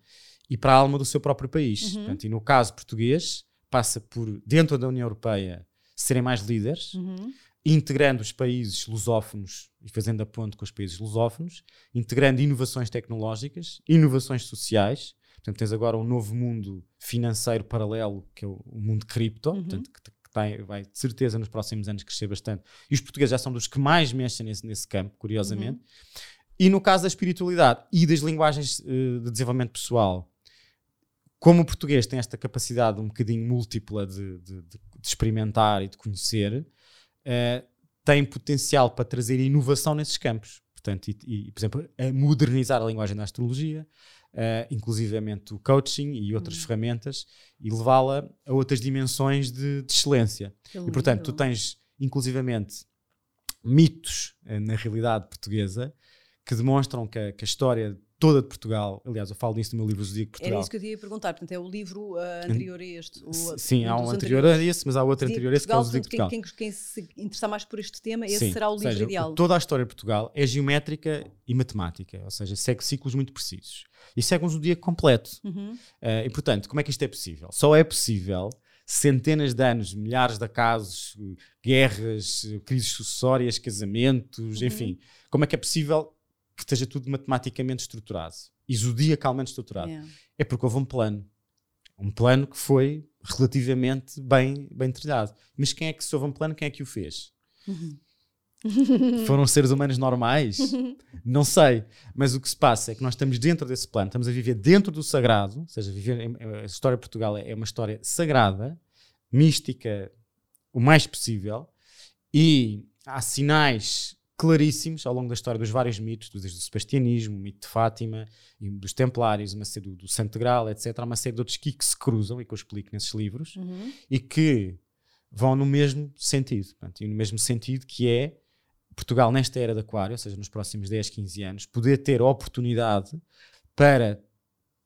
e para a alma do seu próprio país. Uhum. Portanto, e no caso português, passa por, dentro da União Europeia, serem mais líderes, Uhum. integrando os países lusófonos e fazendo a ponte com os países lusófonos, integrando inovações tecnológicas, inovações sociais. Portanto, tens agora um novo mundo financeiro paralelo, que é o, o mundo cripto, Uhum. portanto, que, que tem- vai de certeza nos próximos anos crescer bastante. E os portugueses já são dos que mais mexem nesse, nesse campo, curiosamente. E no caso da espiritualidade e das linguagens eh, de desenvolvimento pessoal, como o português tem esta capacidade um bocadinho múltipla de, de- de- de experimentar e de conhecer, eh, tem potencial para trazer inovação nesses campos. Portanto, e, e, por exemplo, a modernizar a linguagem da astrologia, eh, inclusivamente o coaching e outras ferramentas, e levá-la a outras dimensões de, de excelência. Que E portanto, tu tens inclusivamente mitos eh, na realidade portuguesa que demonstram que a, que a história toda de Portugal, aliás, eu falo disso no meu livro Zodíaco de Era Portugal. isso que eu ia perguntar, portanto é o livro ah, anterior a este. o- Sim, há dos um anterior a esse, mas há outro anterior a esse que é o Zodíaco de Portugal. quem, quem, quem se interessar mais por este tema, esse Sim, será o livro seja, ideal. Toda a história de Portugal é geométrica e matemática, ou seja, segue ciclos muito precisos. E segue um zodíaco completo. Uhum. Eh, e portanto, como é que isto é possível? Só é possível centenas de anos, milhares de acasos, eh, guerras, eh, crises sucessórias, casamentos, Uhum. enfim. Como é que é possível que esteja tudo matematicamente estruturado e zodiacalmente estruturado? Yeah. É porque houve um plano. Um plano que foi relativamente bem, bem trilhado. Mas quem é que, se houve um plano, quem é que o fez? Uhum. Foram seres humanos normais? Não sei. Mas o que se passa é que nós estamos dentro desse plano, estamos a viver dentro do sagrado, ou seja, viver em- a história de Portugal é é uma história sagrada, mística, o mais possível, e há sinais claríssimos ao longo da história dos vários mitos, desde o sebastianismo, o mito de Fátima, e dos templários, uma série do, do Santo Graal, etc. Há uma série de outros que, que se cruzam e que eu explico nesses livros Uhum. e que vão no mesmo sentido. Portanto, e no mesmo sentido que é Portugal, nesta era de Aquário, ou seja, nos próximos 10, 15 anos, poder ter a oportunidade para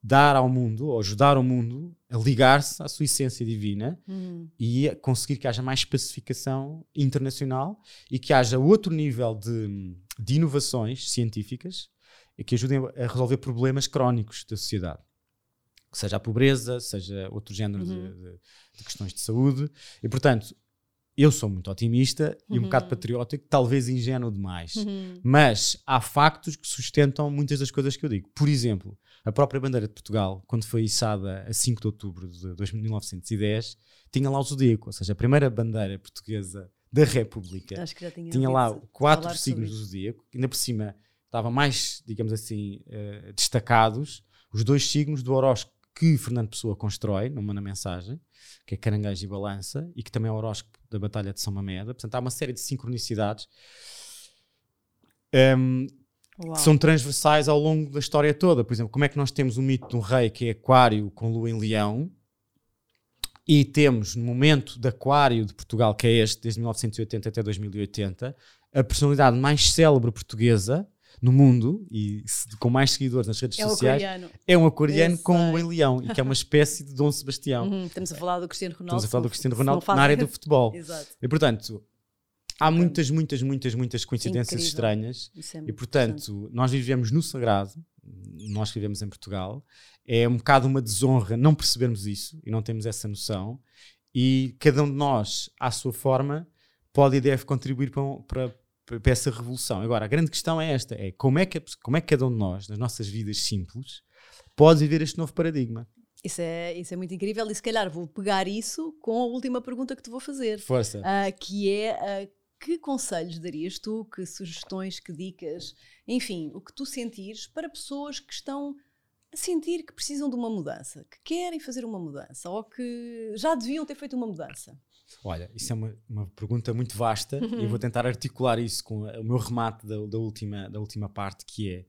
dar ao mundo, ou ajudar o mundo a ligar-se à sua essência divina Uhum. e a conseguir que haja mais pacificação internacional e que haja outro nível de, de inovações científicas que ajudem a resolver problemas crónicos da sociedade. Seja a pobreza, seja outro género de- Uhum. de, de questões de saúde. E, portanto, eu sou muito otimista e um Uhum. bocado patriótico, talvez ingênuo demais. Uhum. Mas há factos que sustentam muitas das coisas que eu digo. Por exemplo, a própria bandeira de Portugal, quando foi içada a 5 de outubro de 1910, tinha lá o zodíaco, ou seja, a primeira bandeira portuguesa da República Acho que já tinha, tinha lá quatro signos do zodíaco, ainda por cima estava mais, digamos assim, eh, destacados os dois signos do horóscopo, que Fernando Pessoa constrói numa na mensagem, que é Caranguejo e Balança, e que também é o horóscopo da Batalha de São Mameda. Portanto, há uma série de sincronicidades um, que são transversais ao longo da história toda. Por exemplo, como é que nós temos o mito de um rei que é Aquário com Lua em Leão, e temos, no momento de Aquário de Portugal, que é este, desde 1980 até 2080, a personalidade mais célebre portuguesa no mundo e com mais seguidores nas redes é sociais é um aquariano com um leão e que é uma espécie de Dom Sebastião. Uhum, estamos a falar do Cristiano Ronaldo. Estamos a falar do Cristiano Ronaldo na área do futebol. Exato. E portanto, há muitas, muitas, muitas, muitas coincidências Incrível. estranhas. É e portanto, nós vivemos no sagrado, nós que vivemos em Portugal, é um bocado uma desonra não percebermos isso e não temos essa noção. E cada um de nós, à sua forma, pode e deve contribuir para, para, para essa revolução. Agora, a grande questão é esta: é como é, que, como é que cada um de nós, nas nossas vidas simples, pode viver este novo paradigma? Isso é, isso é muito incrível e se calhar vou pegar isso com a última pergunta que te vou fazer. Força. Uh, que é uh, que conselhos darias tu, que sugestões, que dicas, enfim, o que tu sentires para pessoas que estão a sentir que precisam de uma mudança, que querem fazer uma mudança ou que já deviam ter feito uma mudança? Olha, isso é uma, uma pergunta muito vasta e eu vou tentar articular isso com o meu remate da, da, última, da última parte, que é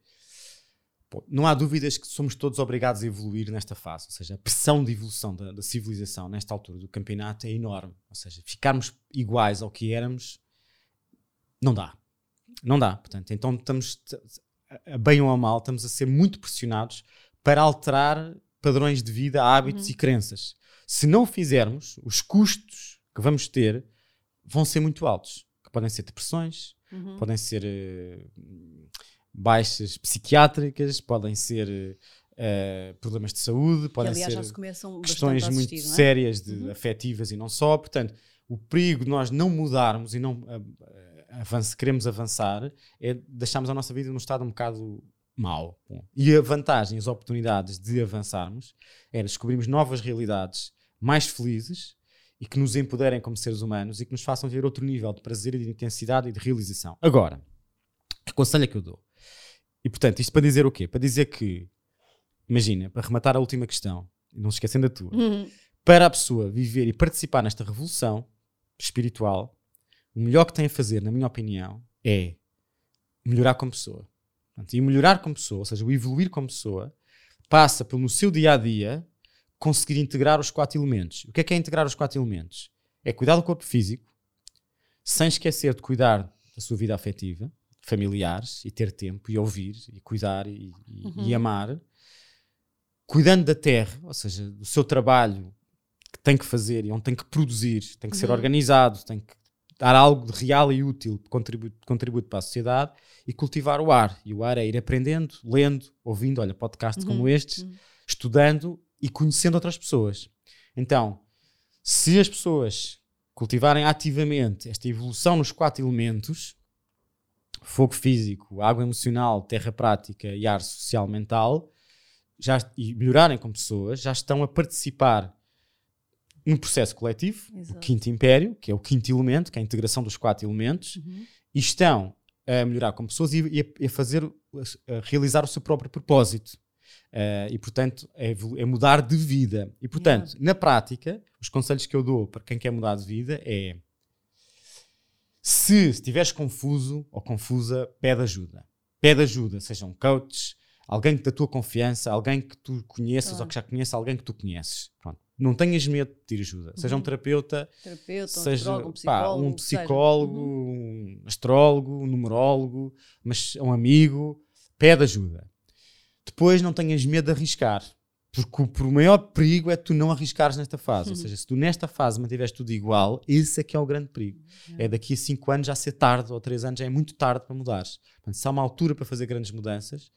não há dúvidas que somos todos obrigados a evoluir nesta fase, ou seja, a pressão de evolução da, da civilização nesta altura do campeonato é enorme, ou seja, ficarmos iguais ao que éramos não dá, não dá, portanto, então estamos, bem ou mal, estamos a ser muito pressionados para alterar padrões de vida, hábitos uhum. e crenças. Se não o fizermos, os custos que vamos ter vão ser muito altos. Que podem ser depressões, uhum. podem ser uh, baixas psiquiátricas, podem ser uh, problemas de saúde, podem aliás, ser questões muito é? sérias de uhum. afetivas e não só. Portanto, o perigo de nós não mudarmos e não uh, queremos avançar é deixarmos a nossa vida num estado um bocado mau. E a vantagem, as oportunidades de avançarmos era descobrirmos novas realidades mais felizes e que nos empoderem como seres humanos e que nos façam ver outro nível de prazer e de intensidade e de realização. Agora, que conselho é que eu dou? E portanto, isto para dizer o quê? Para dizer que, imagina, para rematar a última questão, não se esquecendo da tua, uhum. para a pessoa viver e participar nesta revolução espiritual, o melhor que tem a fazer, na minha opinião, é melhorar como pessoa. E melhorar como pessoa, ou seja, o evoluir como pessoa, passa pelo no seu dia a dia conseguir integrar os quatro elementos. O que é que é integrar os quatro elementos? É cuidar do corpo físico, sem esquecer de cuidar da sua vida afetiva, familiares, e ter tempo, e ouvir, e cuidar, e, e, uhum. e amar. Cuidando da terra, ou seja, do seu trabalho que tem que fazer e onde tem que produzir, tem que uhum. ser organizado, tem que dar algo de real e útil, contributo, contributo para a sociedade e cultivar o ar. E o ar é ir aprendendo, lendo, ouvindo, olha, podcasts uhum. como estes, uhum. estudando e conhecendo outras pessoas. Então, se as pessoas cultivarem ativamente esta evolução nos quatro elementos, fogo físico, água emocional, terra prática e ar social mental, já, e melhorarem como pessoas, já estão a participar um processo coletivo, Exato. o quinto império, que é o quinto elemento, que é a integração dos quatro elementos, uhum. e estão a melhorar como pessoas e, a, a fazer, a realizar o seu próprio propósito. Uh, e portanto é, é, mudar de vida. E portanto, yeah. na prática, os conselhos que eu dou para quem quer mudar de vida é se estiveres confuso ou confusa, pede ajuda. Pede ajuda, seja um coach, alguém da tua confiança, alguém que tu conheças ou que já conheces, alguém que tu conheces. Pronto não tenhas medo de pedir ajuda. Uhum. Seja um terapeuta, terapeuta seja um psicólogo, um, psicólogo, uhum. um astrólogo, um numerólogo, mas um amigo, pede ajuda. Depois não tenhas medo de arriscar. Porque o, maior perigo é tu não arriscares nesta fase. Uhum. Ou seja, se tu nesta fase mantiveres tudo igual, esse é que é o grande perigo. Uhum. É daqui a 5 anos já ser tarde, ou 3 anos já é muito tarde para mudares. Portanto, se há uma altura para fazer grandes mudanças,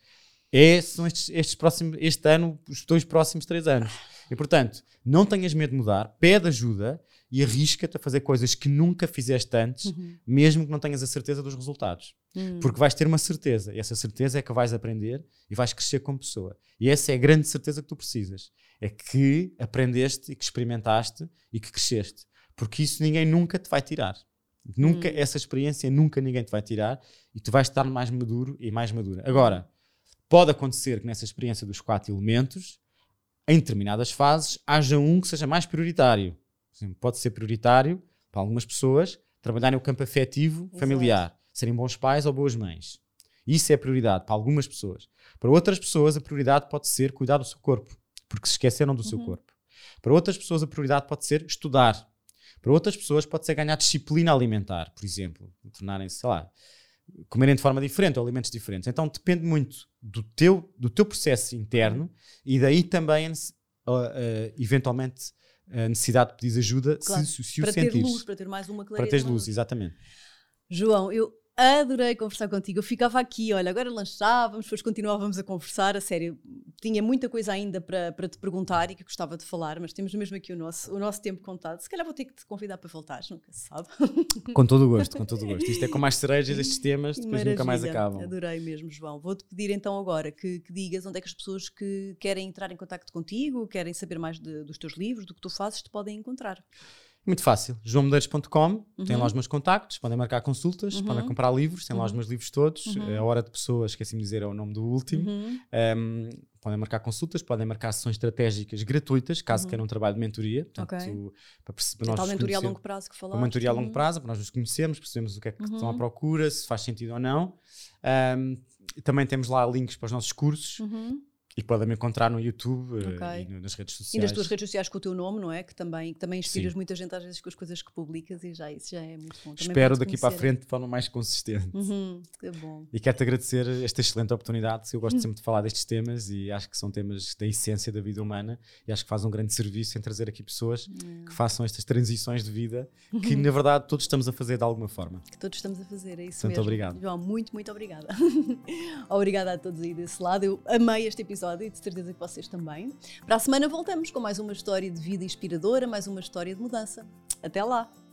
é, são estes, estes próximos, este ano, os dois próximos 3 anos. E portanto, não tenhas medo de mudar, pede ajuda e arrisca-te a fazer coisas que nunca fizeste antes, uhum. mesmo que não tenhas a certeza dos resultados. Uhum. Porque vais ter uma certeza, e essa certeza é que vais aprender e vais crescer como pessoa. E essa é a grande certeza que tu precisas. É que aprendeste e que experimentaste e que cresceste. Porque isso ninguém nunca te vai tirar. Nunca, uhum. essa experiência nunca ninguém te vai tirar e tu vais estar mais maduro e mais madura. Agora, pode acontecer que nessa experiência dos quatro elementos em determinadas fases, haja um que seja mais prioritário. Pode ser prioritário para algumas pessoas trabalhar no campo afetivo Exato. familiar, serem bons pais ou boas mães. Isso é prioridade para algumas pessoas. Para outras pessoas, a prioridade pode ser cuidar do seu corpo, porque se esqueceram do uhum. seu corpo. Para outras pessoas, a prioridade pode ser estudar. Para outras pessoas, pode ser ganhar disciplina alimentar, por exemplo, tornarem-se, sei lá, comerem de forma diferente, ou alimentos diferentes. Então depende muito do teu, do teu processo interno e daí também, uh, uh, eventualmente, a necessidade de pedir ajuda claro, se, se, para o sentires. Para ter luz, para ter mais uma clareza. Para ter luz, exatamente. João, eu adorei conversar contigo. Eu ficava aqui, olha, agora lanchávamos, depois continuávamos a conversar, a sério. Tinha muita coisa ainda para, para te perguntar e que gostava de falar, mas temos mesmo aqui o nosso, o nosso tempo contado. Se calhar vou ter que te convidar para voltar, nunca se sabe. Com todo o gosto, com todo o gosto. Isto é com mais cerejas estes temas, depois Maravilha. nunca mais acabam. Adorei mesmo, João. Vou-te pedir então agora que, que, digas onde é que as pessoas que querem entrar em contato contigo, querem saber mais de, dos teus livros, do que tu fazes, te podem encontrar. Muito fácil. joãomedeiros.com, uhum. tem lá os meus contactos, podem marcar consultas, uhum. podem comprar livros, tem lá os uhum. meus livros todos. Uhum. A Hora de Pessoas, esqueci-me de dizer, é o nome do último. Um, uhum. podem marcar consultas, podem marcar sessões estratégicas gratuitas, caso queiram um trabalho de mentoria. Portanto, okay. para, para nós Tal mentoria a longo prazo que falaste. Uma mentoria a longo prazo, para nós nos conhecermos, percebemos o que é que estão à procura, se faz sentido ou não. Um, também temos lá links para os nossos cursos. Uhum. E podem me encontrar no YouTube eh, okay. e nas redes sociais. E nas tuas redes sociais com o teu nome, não é? Que também, que também inspiras Sim. muita gente às vezes com as coisas que publicas e já isso já é muito bom. Também Espero daqui para a frente de forma mais consistente. Uhum, bom. E quero-te agradecer esta excelente oportunidade. Eu gosto sempre de falar destes temas e acho que são temas da essência da vida humana e acho que faz um grande serviço em trazer aqui pessoas uhum. que façam estas transições de vida que, na verdade, todos estamos a fazer de alguma forma. Que todos estamos a fazer, é isso Muito mesmo. obrigado. João, muito, muito obrigada. obrigada a todos aí desse lado. Eu amei este episódio e de certeza que vocês também. Para a semana voltamos com mais uma história de vida inspiradora, mais uma história de mudança. Até lá!